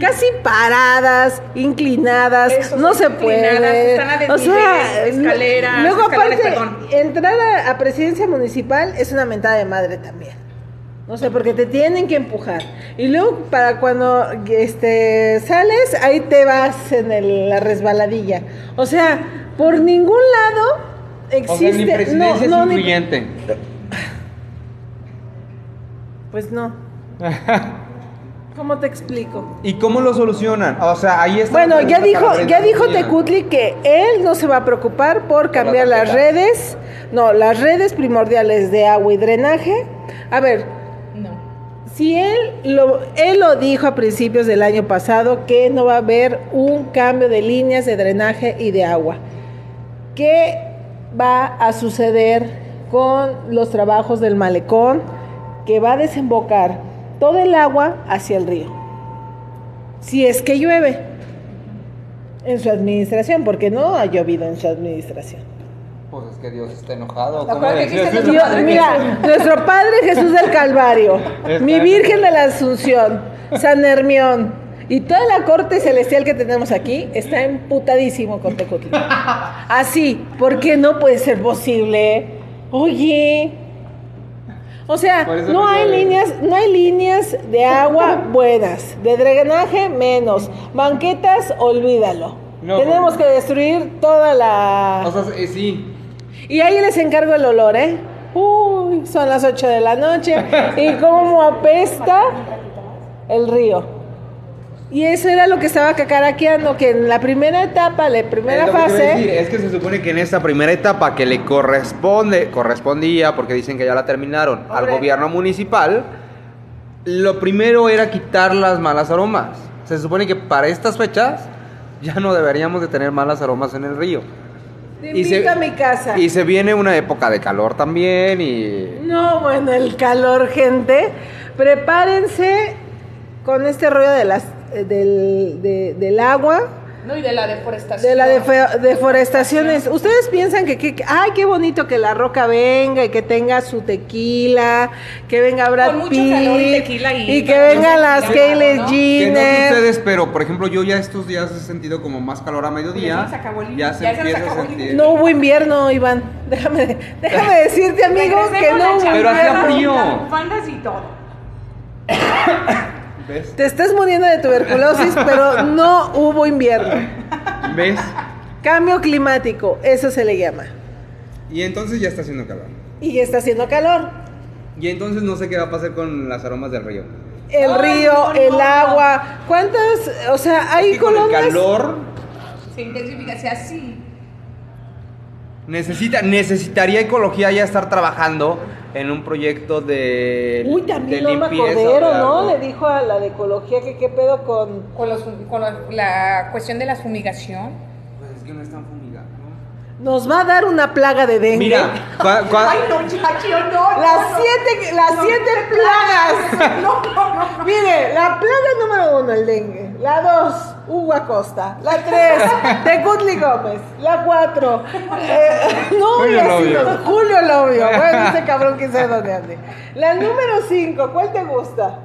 Casi paradas, inclinadas, Eso, no se inclinadas, puede. están a o sea, escaleras, luego aparte, perdón. entrar a, a presidencia municipal es una mentada de madre también. No sé, porque te tienen que empujar. Y luego para cuando este sales, ahí te vas en el- la resbaladilla. O sea, por ningún lado existe. no, no, ni- pues no. ¿Cómo te explico? ¿Y cómo lo solucionan? O sea, ahí está. Bueno, ya dijo, ya dijo. Tecutli que él no se va a preocupar por cambiar las redes, no, las redes primordiales de agua y drenaje. A ver, No. si él lo, él lo dijo a principios del año pasado que no va a haber un cambio de líneas de drenaje y de agua. ¿Qué va a suceder con los trabajos del malecón? Que va a desembocar todo el agua hacia el río. Si es que llueve en su administración, porque no ha llovido en su administración. Pues es que Dios está enojado. mira, Jesús. nuestro Padre Jesús del Calvario, mi Virgen de la Asunción, San Hermión y toda la corte celestial que tenemos aquí está emputadísimo con Tecutli. Así, porque no puede ser posible. Oye. O sea, no no hay líneas, no hay líneas de agua buenas, de drenaje menos, banquetas, olvídalo. No, Tenemos porque- que destruir toda la O sea, eh, sí. y ahí les encargo el olor, ¿eh? Uy, son las 8 de la noche y cómo apesta el río. Y eso era lo que estaba cacaraqueando, que en la primera etapa, la primera Es lo que decir, fase, es que se supone que en esta primera etapa que le corresponde, correspondía, porque dicen que ya la terminaron, al Hombre. gobierno municipal, lo primero era quitar las malas aromas. Se supone que para estas fechas ya no deberíamos de tener malas aromas en el río. te y se- a mi casa. Y se viene una época de calor también y... No, bueno, el calor, gente. Prepárense con este rollo de las, del, de- del agua. No, y de la deforestación. De la defe- deforestación es- Ustedes piensan que, que- que- ay, qué bonito que la roca venga y que tenga su tequila, que venga Brad Con mucho Pitt calor y tequila y- que vengan las Kylie ¿no? Que no sé Jenner. ustedes, pero por ejemplo, yo ya estos días he sentido como más calor a mediodía. Ya se acabó el- Ya se ya empieza acabó sentir. No hubo invierno, Iván. Déjame, déjame decirte, amigo, que no hubo Pero hacía frío. las y todo. ¿Ves? Te estás muriendo de tuberculosis, pero no hubo invierno. ¿Ves? Cambio climático, eso se le llama. Y entonces ya está haciendo calor. Y ya está haciendo calor. Y entonces no sé qué va a pasar con las aromas del río. El río, no, no, el no. agua. ¿Cuántas? O sea, hay con el colonias. calor Se intensifica, sea así. Necesita, necesitaría ecología ya estar trabajando en un proyecto de, Uy, también limpieza Cordero, ¿no? Le dijo a la de ecología que qué pedo con... Con, los, con la, la cuestión de la fumigación. Pues es que no están fumigando. Nos va a dar una plaga de dengue. Mira, cua- cua- no, chachi, no. Las siete, las siete plagas. No, no, no. Mire, la plaga número uno, el dengue. La dos, Hugo Acosta. La tres, Tecutli Gómez. La cuatro, eh, no, Julio Lobio. Julio Lobio. Bueno, ese cabrón quién sabe dónde ande. La número cinco, ¿cuál te gusta?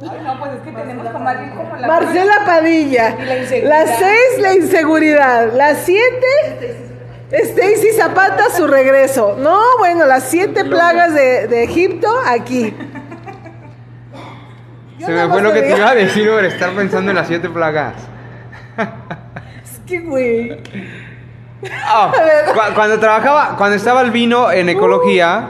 Ay, no, pues es que tenemos como la. Marcela Padilla. Y la inseguridad. La seis, la inseguridad. La siete, Stacy Zapata, su regreso. No, bueno, las siete plagas de, de Egipto aquí. Yo se me fue lo que te iba a decir por estar pensando en las siete plagas. Es que, güey. Ah, cu- cuando trabajaba, cuando estaba el vino en ecología,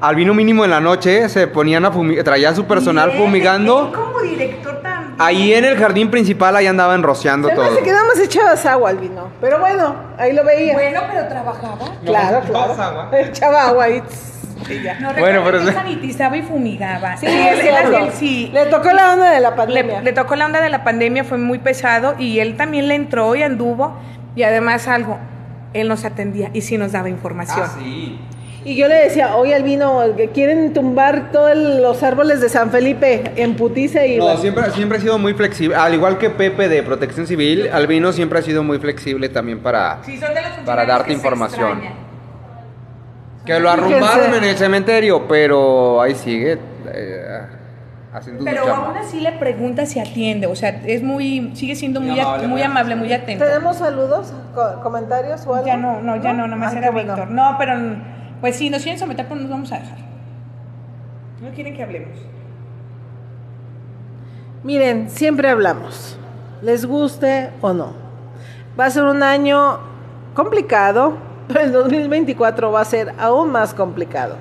al vino mínimo en la noche se ponían a fumigar, traía su personal Bien, fumigando. él Como director tan. Ahí en el jardín principal, ahí andaban rociando Se todo. nada más echabas agua al vino. Pero bueno, ahí lo veía. Bueno, pero trabajaba. claro, No, claro. agua. Echaba agua ahí. Ya. No, Bueno, pero es- sanitizaba y fumigaba. Sí, él, es él- él sí. Le tocó la onda de la pandemia. Le, le tocó la onda de la pandemia, fue muy pesado y él también le entró y anduvo. Y además algo, él nos atendía y sí nos daba información. Ah, sí. Y yo le decía, oye Albino, que quieren tumbar todos los árboles de San Felipe en putiza y No, siempre, siempre ha sido muy flexible. Al igual que Pepe de Protección Civil, Albino siempre ha sido muy flexible también para Sí, son de los Para darte que información. extrañan. Que lo arrumbaron en el cementerio, pero ahí sigue eh, haciendo Pero aún así le pregunta si atiende, o sea, es muy, sigue siendo Muy muy, amable, muy muy amable, muy atento. ¿Tenemos saludos, co- comentarios o algo? Ya no, no, ya no, nomás Ay, era bueno. Víctor. No, pero pues sí, nos quieren someter, pero nos vamos a dejar. No quieren que hablemos. Miren, siempre hablamos, les guste o no. Va a ser un año complicado, pero el 2024 va a ser aún más complicado.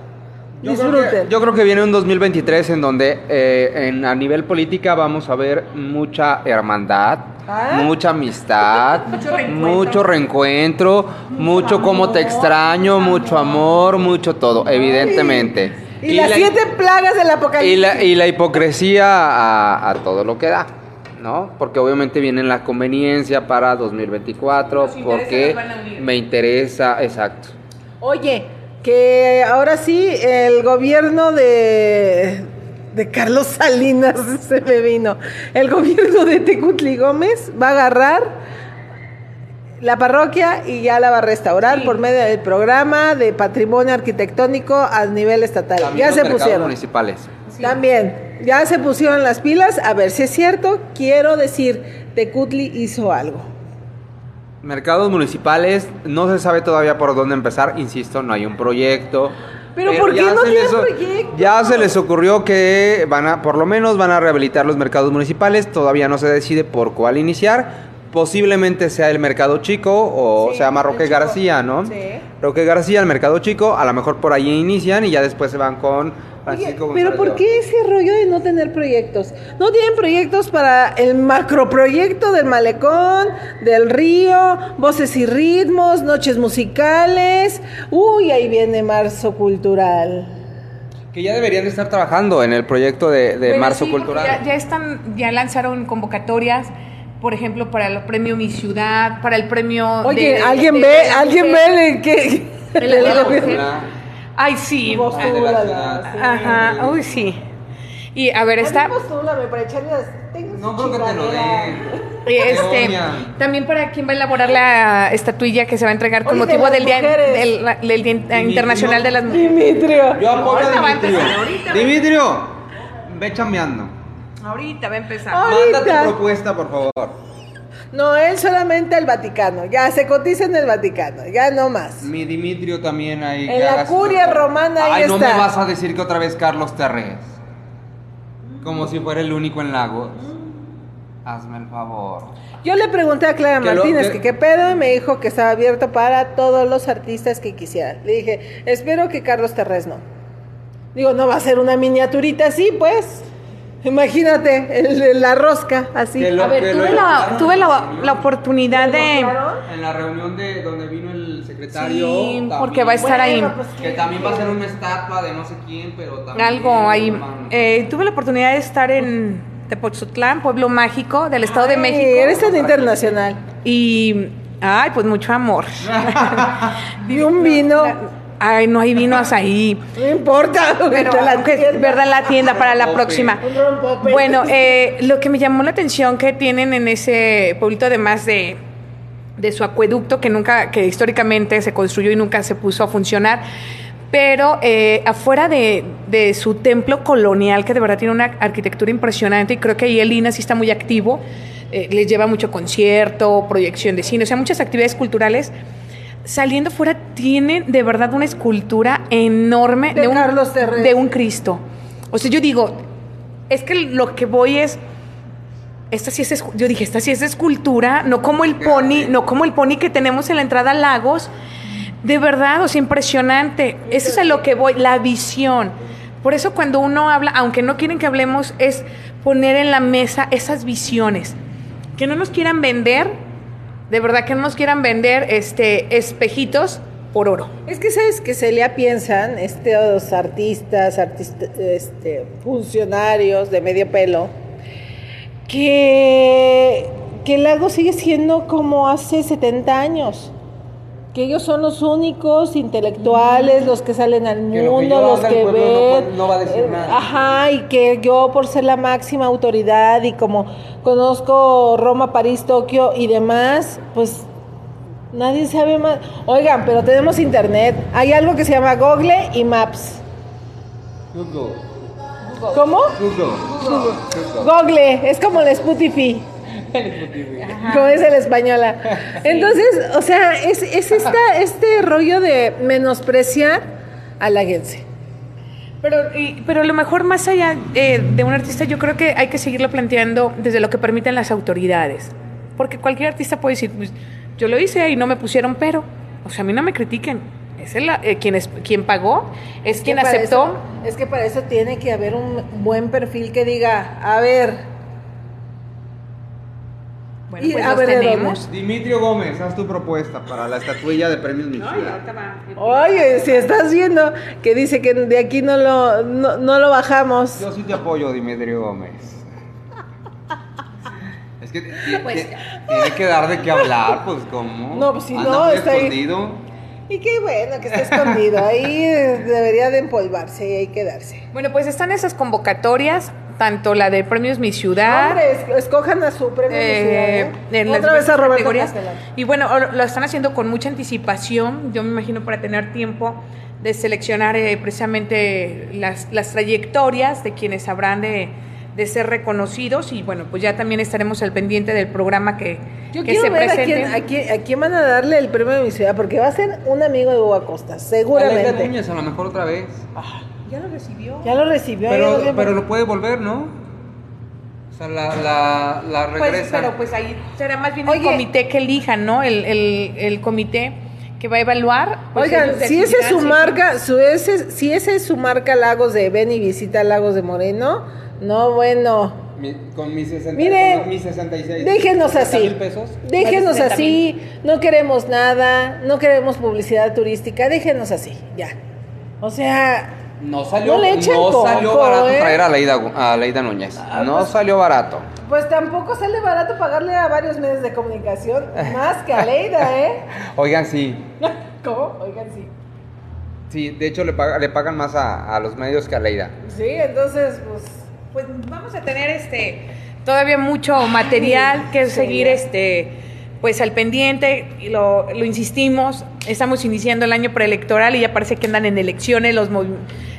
Yo creo, Disfruten. que, yo creo que viene un 2023 en donde eh, en, a nivel política vamos a ver mucha hermandad, ¿Ah? mucha amistad, Mucho reencuentro. mucho reencuentro, mucho cómo te extraño, mucho amor, mucho todo, evidentemente. Y, las la- siete plagas del y apocalipsis. la, y la hipocresía a, a todo lo que da, ¿no? Porque obviamente viene la conveniencia para 2024, Los intereses porque nos van a unir. me interesa, exacto. Oye, que ahora sí el gobierno de, de Carlos Salinas se me vino. El gobierno de Tecutli Gómez va a agarrar la parroquia y ya la va a restaurar Sí. por medio del programa de patrimonio arquitectónico a nivel estatal. También ya los se pusieron. municipales. Sí. También, ya se pusieron las pilas. A ver si es cierto. Quiero decir, Tecutli hizo algo. Mercados municipales, no se sabe todavía por dónde empezar, insisto, no hay un proyecto. Pero ¿por qué ya no se tienen les o- proyecto? Ya se les ocurrió que van a, por lo menos van a rehabilitar los mercados municipales, todavía no se decide por cuál iniciar. Posiblemente sea el mercado chico o Sí, se llama Roque. García, ¿no? Sí. Roque García, el mercado chico, a lo mejor por ahí inician y ya después se van con Oye, pero ¿por qué ese rollo de no tener proyectos? ¿No tienen proyectos para el macroproyecto del malecón, del río, voces y ritmos, noches musicales? Uy, ahí viene marzo cultural. Que ya deberían de estar trabajando en el proyecto de, de Bueno, Marzo sí, Cultural. Ya, ya están, ya lanzaron convocatorias, por ejemplo, para el premio Mi Ciudad, para el premio. Oye, de- ¿alguien de- ve, de la alguien mujer. ve el que... De la- de la el- mujer. Ay, sí. De. Ajá, uy, sí. Y a ver, está... Postúlame para echarle No creo que te lo. Y este, también para quien va a elaborar la estatuilla que se va a entregar con Oye, de motivo las del Día, del, del Día Internacional de las Mujeres. Dimitrio. Yo apoyo a Dimitrio. Dimitrio, ve chambeando. Ahorita va a empezar. Manda tu propuesta, por favor. No, él solamente al Vaticano. Ya se cotiza en el Vaticano. Ya no más. Mi Dimitrio también ahí. En la curia romana, ahí Ay, no está. me vas a decir que otra vez Carlos Terrés. Como si fuera el único en Lagos. Hazme el favor. Yo le pregunté a Clara Que lo- Martínez que- que qué pedo y me dijo que estaba abierto para todos los artistas que quisieran. Le dije, espero que Carlos Terrés no. Digo, no va a ser una miniaturita así, pues. Imagínate, el de la rosca, así. Lo- A ver, tuve la, tuve la, la oportunidad de... En la reunión de donde vino el secretario. Sí, también- porque va a estar ahí. Bueno, pues, Que también va a ser una estatua de no sé quién, pero también. Algo ahí. Eh, tuve la oportunidad de estar en Tepoztlán, pueblo mágico del Estado de Ay, México. Eres tan internacional. Y, ay, pues mucho amor. Y un vino. Ay, no hay vinos ahí. No importa. Pero, la. ¿verdad? La tienda para la próxima. Bueno, eh, lo que me llamó la atención que tienen en ese pueblito, además de, de su acueducto, que nunca, que históricamente se construyó y nunca se puso a funcionar, pero eh, afuera de, de su templo colonial, que de verdad tiene una arquitectura impresionante, y creo que ahí el INA sí está muy activo, eh, les lleva mucho concierto, proyección de cine, o sea, muchas actividades culturales. Saliendo fuera tienen de verdad una escultura enorme De un, Carlos de un Cristo. O sea, yo digo, es que lo que voy es esta sí es yo dije, esta sí es escultura, no como el pony, no como el pony que tenemos en la entrada a Lagos. De verdad, o sea, impresionante. Eso es a lo que voy, la visión. Por eso cuando uno habla, aunque no quieren que hablemos, es poner en la mesa esas visiones. Que no nos quieran vender, de verdad que no nos quieran vender este espejitos por oro. Es que sabes que Celia piensan, estos artistas, artista- este, funcionarios de medio pelo, que, que el lago sigue siendo como hace 70 años. Que ellos son los únicos intelectuales, los que salen al Que lo que mundo, yo los haga, que el no ven. no va a decir eh, nada. Ajá, y que yo por ser la máxima autoridad y como conozco Roma, París, Tokio y demás, pues Nadie sabe más. Oigan, pero tenemos internet. Hay algo que se llama Google y Maps. Google. ¿Cómo? Google. Google, es como la Spotify. Como es el española. Entonces, o sea, es, es esta, este rollo de menospreciar a la gente. Pero, y- pero a lo mejor más allá eh, de un artista, yo creo que hay que seguirlo planteando desde lo que permiten las autoridades. Porque cualquier artista puede decir, pues, yo lo hice y no me pusieron pero. O sea, a mí no me critiquen. Es el, eh, quien, es, quien pagó, es quien aceptó. eso- es que para eso tiene que haber un buen perfil que diga, a ver, Bueno, Y pues a los ver, ¿de tenemos. Dimitrio Gómez, haz tu propuesta para la estatuilla de premios Mi Ciudad. oye, si estás viendo que dice que de aquí no lo, no, no lo bajamos. Yo sí te apoyo, Dimitrio Gómez. Es que Pues- tiene que dar de qué hablar, pues cómo. No, pues, si Anda no, muy está ahí. Y qué bueno que está escondido. Ahí debería de empolvarse y ahí quedarse. Bueno, pues están esas convocatorias, tanto la de Premios Mi Ciudad. Hombre, es- escojan a su premio. eh, ciudad, ¿eh? en las Otra vez a Roberto categorías. Y bueno, lo están haciendo con mucha anticipación, yo me imagino para tener tiempo de seleccionar eh, precisamente las, las trayectorias de quienes habrán de, de ser reconocidos y bueno, pues ya también estaremos al pendiente del programa que, Yo que quiero se ver a presente. quién, a, quién, a quién van a darle el premio de mi ciudad, porque va a ser un amigo de Hugo Acosta, Aleida seguramente. Núñez, a lo mejor otra vez. Ya lo recibió. Ya lo recibió. ya Pero, lo- pero lo puede volver, ¿no? O sea, la, la, la Pues, regresa. pero pues ahí será más bien Oye. el comité que elija, ¿no? El, el, el comité que va a evaluar. pues, Oigan, si esa es su marca, su, ese, si esa es su marca Lagos de Ven y visita Lagos de Moreno, no, bueno. Mi- con mis 60, Mire, con mis 66. Déjenos 60 así. mil pesos. Déjenos Más de 60 así. No queremos nada. No queremos publicidad turística. Déjenos así. Ya. O sea, No salió, No le echen no salió barato ¿eh? traer a Leida, a Leida Núñez. no salió barato. pues tampoco sale barato pagarle a varios medios de comunicación. Más que a Leida, ¿eh? Oigan, sí. ¿Cómo? Oigan, sí. Sí, de hecho le, paga- le pagan más a, a los medios que a Leida. Sí, entonces, pues. Pues vamos a tener este todavía mucho material que seguir este pues al pendiente. Y lo, lo insistimos estamos iniciando el año preelectoral y ya parece que andan en elecciones los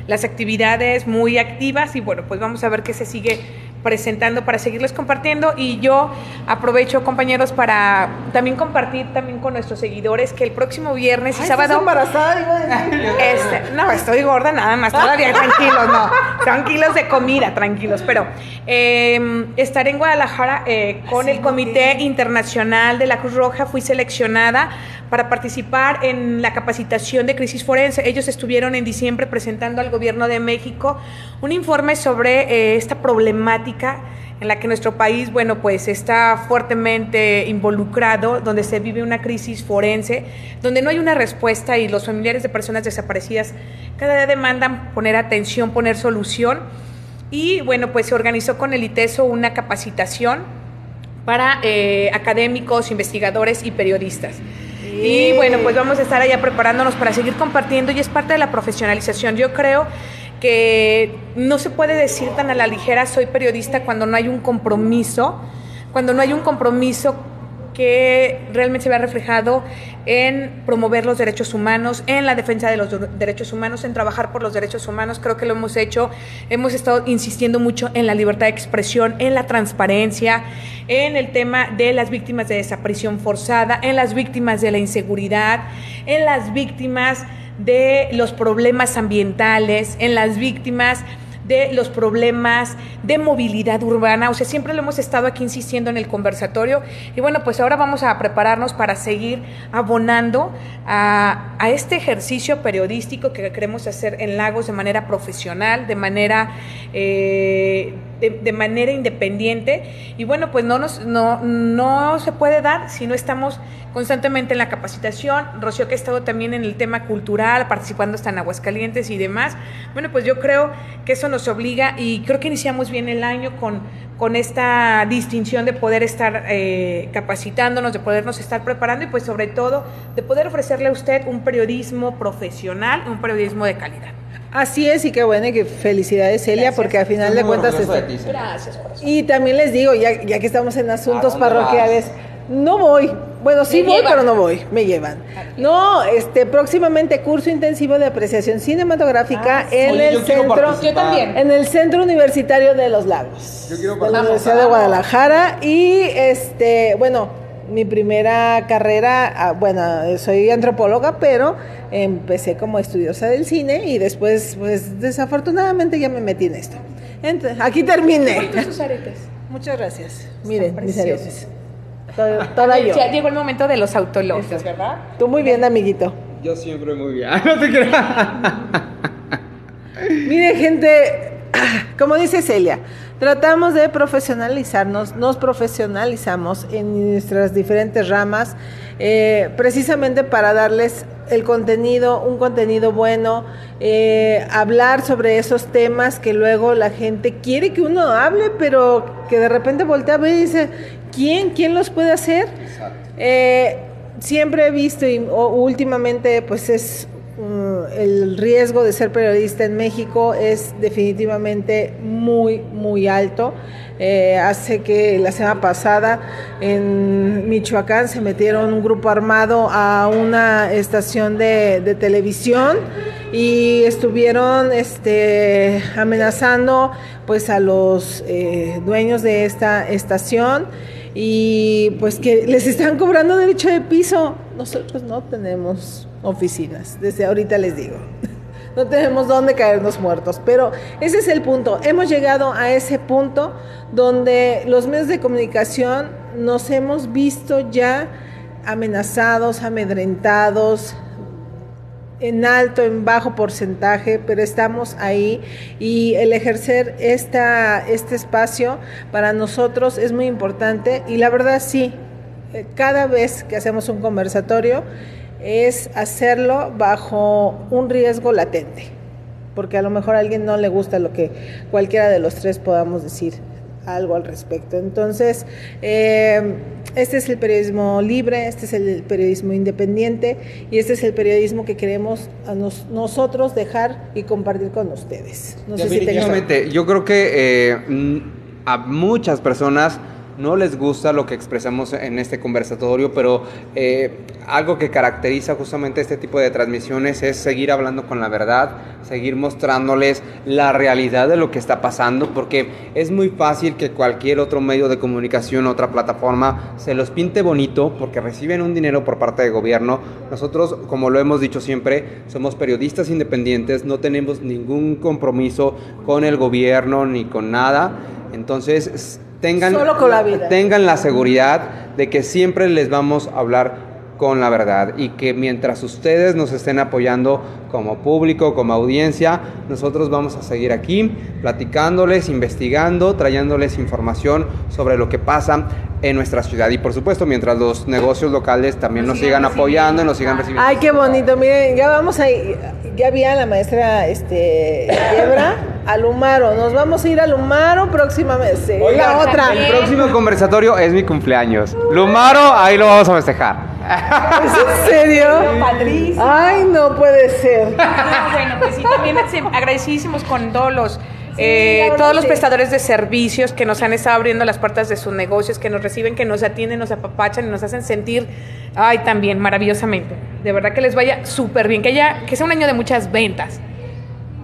las actividades muy activas y bueno pues vamos a ver qué se sigue presentando para seguirles compartiendo y yo aprovecho compañeros para también compartir también con nuestros seguidores que el próximo viernes y Ay, sábado ¿estás embarazada? Iba a este, no, estoy gorda nada más, todavía tranquilos, no. Tranquilos de comida, tranquilos. Pero eh, estaré en Guadalajara eh, con el Comité Internacional de la Cruz Roja. Fui seleccionada para participar en la capacitación de crisis forense. Ellos estuvieron en diciembre presentando al Gobierno de México un informe sobre eh, esta problemática en la que nuestro país, bueno, pues está fuertemente involucrado, donde se vive una crisis forense, donde no hay una respuesta y los familiares de personas desaparecidas cada día demandan poner atención, poner solución. Y bueno, pues se organizó con el ITESO una capacitación para eh, académicos, investigadores y periodistas. Y bueno, pues vamos a estar allá preparándonos para seguir compartiendo y es parte de la profesionalización. Yo creo que no se puede decir tan a la ligera soy periodista cuando no hay un compromiso, cuando no hay un compromiso que realmente se vea reflejado en promover los derechos humanos, en la defensa de los de- derechos humanos, en trabajar por los derechos humanos. Creo que lo hemos hecho. Hemos estado insistiendo mucho en la libertad de expresión, en la transparencia, en el tema de las víctimas de desaparición forzada, en las víctimas de la inseguridad, en las víctimas de los problemas ambientales, en las víctimas de los problemas de movilidad urbana. O sea, siempre lo hemos estado aquí insistiendo en el conversatorio. Y bueno, pues ahora vamos a prepararnos para seguir abonando a, este ejercicio periodístico que queremos hacer en Lagos de manera profesional, de manera, eh, de, manera independiente. Y bueno, pues no, nos, no, no se puede dar si no estamos constantemente en la capacitación. Rocío que ha estado también en el tema cultural, participando hasta en Aguascalientes y demás. Bueno, pues yo creo que eso nos obliga y creo que iniciamos bien el año con, con esta distinción de poder estar eh, capacitándonos, de podernos estar preparando y pues sobre todo de poder ofrecerle a usted un periodismo profesional, un periodismo de calidad. Así es, y qué bueno, y que felicidades, Celia, Gracias. porque al final de cuentas... de este- ti, Celia. Gracias, corazón. Y también les digo, ya, ya que estamos en asuntos ¿A dónde parroquiales, no voy. Bueno, sí Me voy, llevan. pero no voy, me llevan. No, este próximamente curso intensivo de apreciación cinematográfica Ah, en Oye, el centro participar. Yo también. en el Centro Universitario de los Lagos. Yo quiero de la participar. Universidad de Guadalajara y este, bueno, mi primera carrera, ah, bueno, soy antropóloga, pero empecé como estudiosa del cine y después, pues desafortunadamente ya me metí en esto. Entonces, aquí terminé. Sus aretes. Muchas gracias. Miren, mis preciosos. aretes. Toda, toda yo. Ya llegó el momento de los autologios, ¿verdad? Tú muy bien, amiguito. Yo siempre muy bien. No te creas. Mire, gente, como dice Celia, tratamos de profesionalizarnos, nos profesionalizamos en nuestras diferentes ramas, eh, precisamente para darles el contenido, un contenido bueno, eh, hablar sobre esos temas que luego la gente quiere que uno hable, pero que de repente voltea a ver y dice, ¿quién? ¿Quién los puede hacer? Eh, siempre he visto y o- últimamente pues es el riesgo de ser periodista en México es definitivamente muy muy alto. Eh, hace que la semana pasada en Michoacán se metieron un grupo armado a una estación de, de televisión y estuvieron este, amenazando pues a los eh, dueños de esta estación y pues que les están cobrando derecho de piso. Nosotros no tenemos oficinas, desde ahorita les digo. No tenemos dónde caernos muertos, pero ese es el punto. Hemos llegado a ese punto donde los medios de comunicación nos hemos visto ya amenazados, amedrentados, en alto, en bajo porcentaje, pero estamos ahí y el ejercer esta, este espacio para nosotros es muy importante y la verdad sí, eh, cada vez que hacemos un conversatorio es hacerlo bajo un riesgo latente, porque a lo mejor a alguien no le gusta lo que cualquiera de los tres podamos decir. algo al respecto. Entonces, eh, este es el periodismo libre, este es el periodismo independiente y este es el periodismo que queremos a nos- nosotros dejar y compartir con ustedes. No sé si yo creo que eh, a muchas personas no les gusta lo que expresamos en este conversatorio, pero eh, algo que caracteriza justamente este tipo de transmisiones es seguir hablando con la verdad, seguir mostrándoles la realidad de lo que está pasando, porque es muy fácil que cualquier otro medio de comunicación, otra plataforma, se los pinte bonito porque reciben un dinero por parte del gobierno. Nosotros, como lo hemos dicho siempre, somos periodistas independientes, no tenemos ningún compromiso con el gobierno ni con nada. Entonces, tengan, Solo con la vida. tengan la seguridad de que siempre les vamos a hablar con la verdad y que mientras ustedes nos estén apoyando como público, como audiencia, nosotros vamos a seguir aquí platicándoles, investigando, trayéndoles información sobre lo que pasa en nuestra ciudad y por supuesto mientras los negocios locales también nos, sigan apoyando y nos sigan recibiendo. Ay, qué bonito. Miren, ya vamos a ir, ya vi a la maestra este Debra al Humaro. Nos vamos a ir al Humaro próximamente. La otra. El próximo conversatorio es mi cumpleaños. Lumaro, ahí lo vamos a festejar. ¿Es en serio? Padrísimo. Ay, no puede ser. No, bueno, pues sí, también se- agradecidísimos con todos los, eh, todos los prestadores de servicios que nos han estado abriendo las puertas de sus negocios, que nos reciben, que nos atienden, nos apapachan y nos hacen sentir, ay, también maravillosamente. De verdad que les vaya súper bien, que haya, que sea un año de muchas ventas.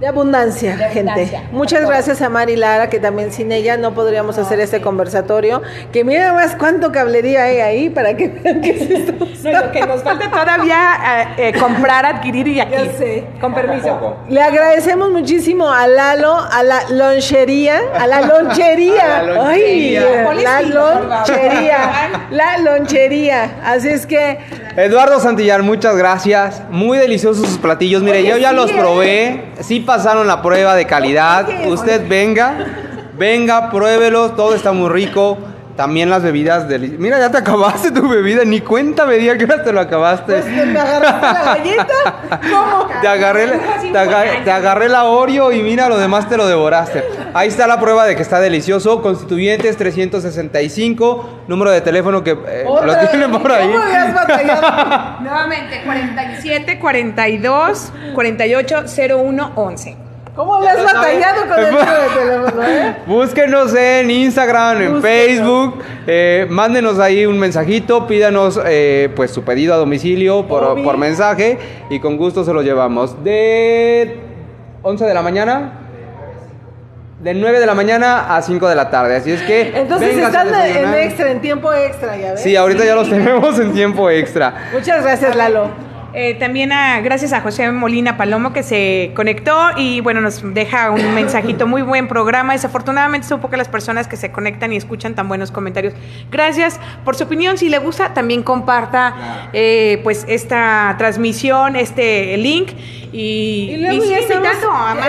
De abundancia, De gente. abundancia. Muchas gracias a Mari Lara, que también sin ella no podríamos hacer este conversatorio. Que miren más cuánto cablería hay ahí para que vean que es esto. No, y lo que nos falta todavía eh, eh, comprar, adquirir y aquí. Ya sé. Con permiso. Le agradecemos muchísimo a Lalo, a la lonchería, a la lonchería. A la lonchería. Ay, la lonchería. La lonchería. Así es que Eduardo Santillar, muchas gracias. Muy deliciosos sus platillos. Mire, Oye, yo ya sí, los ¿eh? probé. Sí pasaron la prueba de calidad. Usted venga, venga, pruébelos. Todo está muy rico. También las bebidas deli- Mira, ya te acabaste tu bebida. Ni cuenta me di qué hora te lo acabaste. pues, me agarraste la galleta. ¿Cómo? Te agarré, la- te, aga- te agarré la Oreo y mira, lo demás te lo devoraste. Ahí está la prueba de que está delicioso. Constituyentes 365, número de teléfono que eh, lo tienen por ahí. ¿Cómo has batallado? Nuevamente, 47, 42, 48, 01, 11. ¿Cómo le has batallado con el número de teléfono, eh? Búsquenos en Instagram, en. Facebook, eh, mándenos ahí un mensajito, pídanos eh, pues su pedido a domicilio por, por mensaje y con gusto se lo llevamos. De 11 de la mañana, de 9 de la mañana a 5 de la tarde. Así es que... Entonces están en extra, en tiempo extra, ya ves. Sí, ahorita ya los tenemos en tiempo extra. Muchas gracias, Lalo. Eh, también a, gracias a José Molina Palomo que se conectó y bueno, nos deja un mensajito, muy buen programa. Desafortunadamente son pocas las personas que se conectan y escuchan tan buenos comentarios. Gracias por su opinión. Si le gusta, también comparta eh, pues esta transmisión, este link y, Y luego y ya siga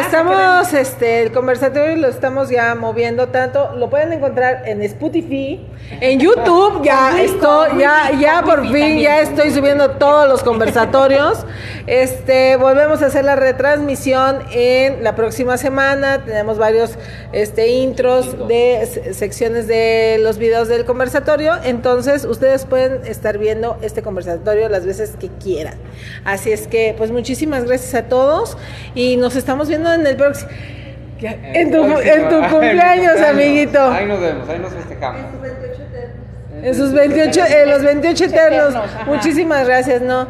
estamos, a que este, el conversatorio lo estamos ya moviendo tanto, lo pueden encontrar en Spotify, en YouTube, ya estoy, ya, ya por fin, ya estoy subiendo todos los conversatorios. Este, volvemos a hacer la retransmisión en la próxima semana. Tenemos varios este, intros de se- secciones de los videos del conversatorio. Entonces, ustedes pueden estar viendo este conversatorio las veces que quieran. Así es que, pues, muchísimas gracias a todos y nos estamos viendo en el próximo. En tu, en tu cumpleaños, amiguito. Ahí nos vemos, ahí nos festejamos. En sus 28, en los 28 eternos. Muchísimas gracias, ¿no?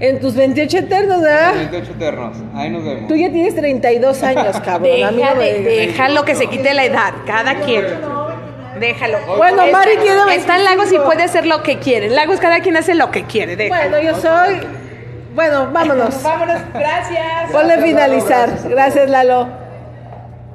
En tus 28 eternos, ¿verdad? 28 eternos, ahí nos vemos. Tú ya tienes 32 años, cabrón. Deja, no me de- déjalo que se quite la edad, cada quien. Déjalo. Bueno, Está- Mari quiere Está en 25. Lagos y puede hacer lo que quiere. En Lagos cada quien hace lo que quiere. Déjalo. Bueno, yo soy. Bueno, vámonos. Vámonos, gracias. Ponle finalizar. Gracias, Lalo.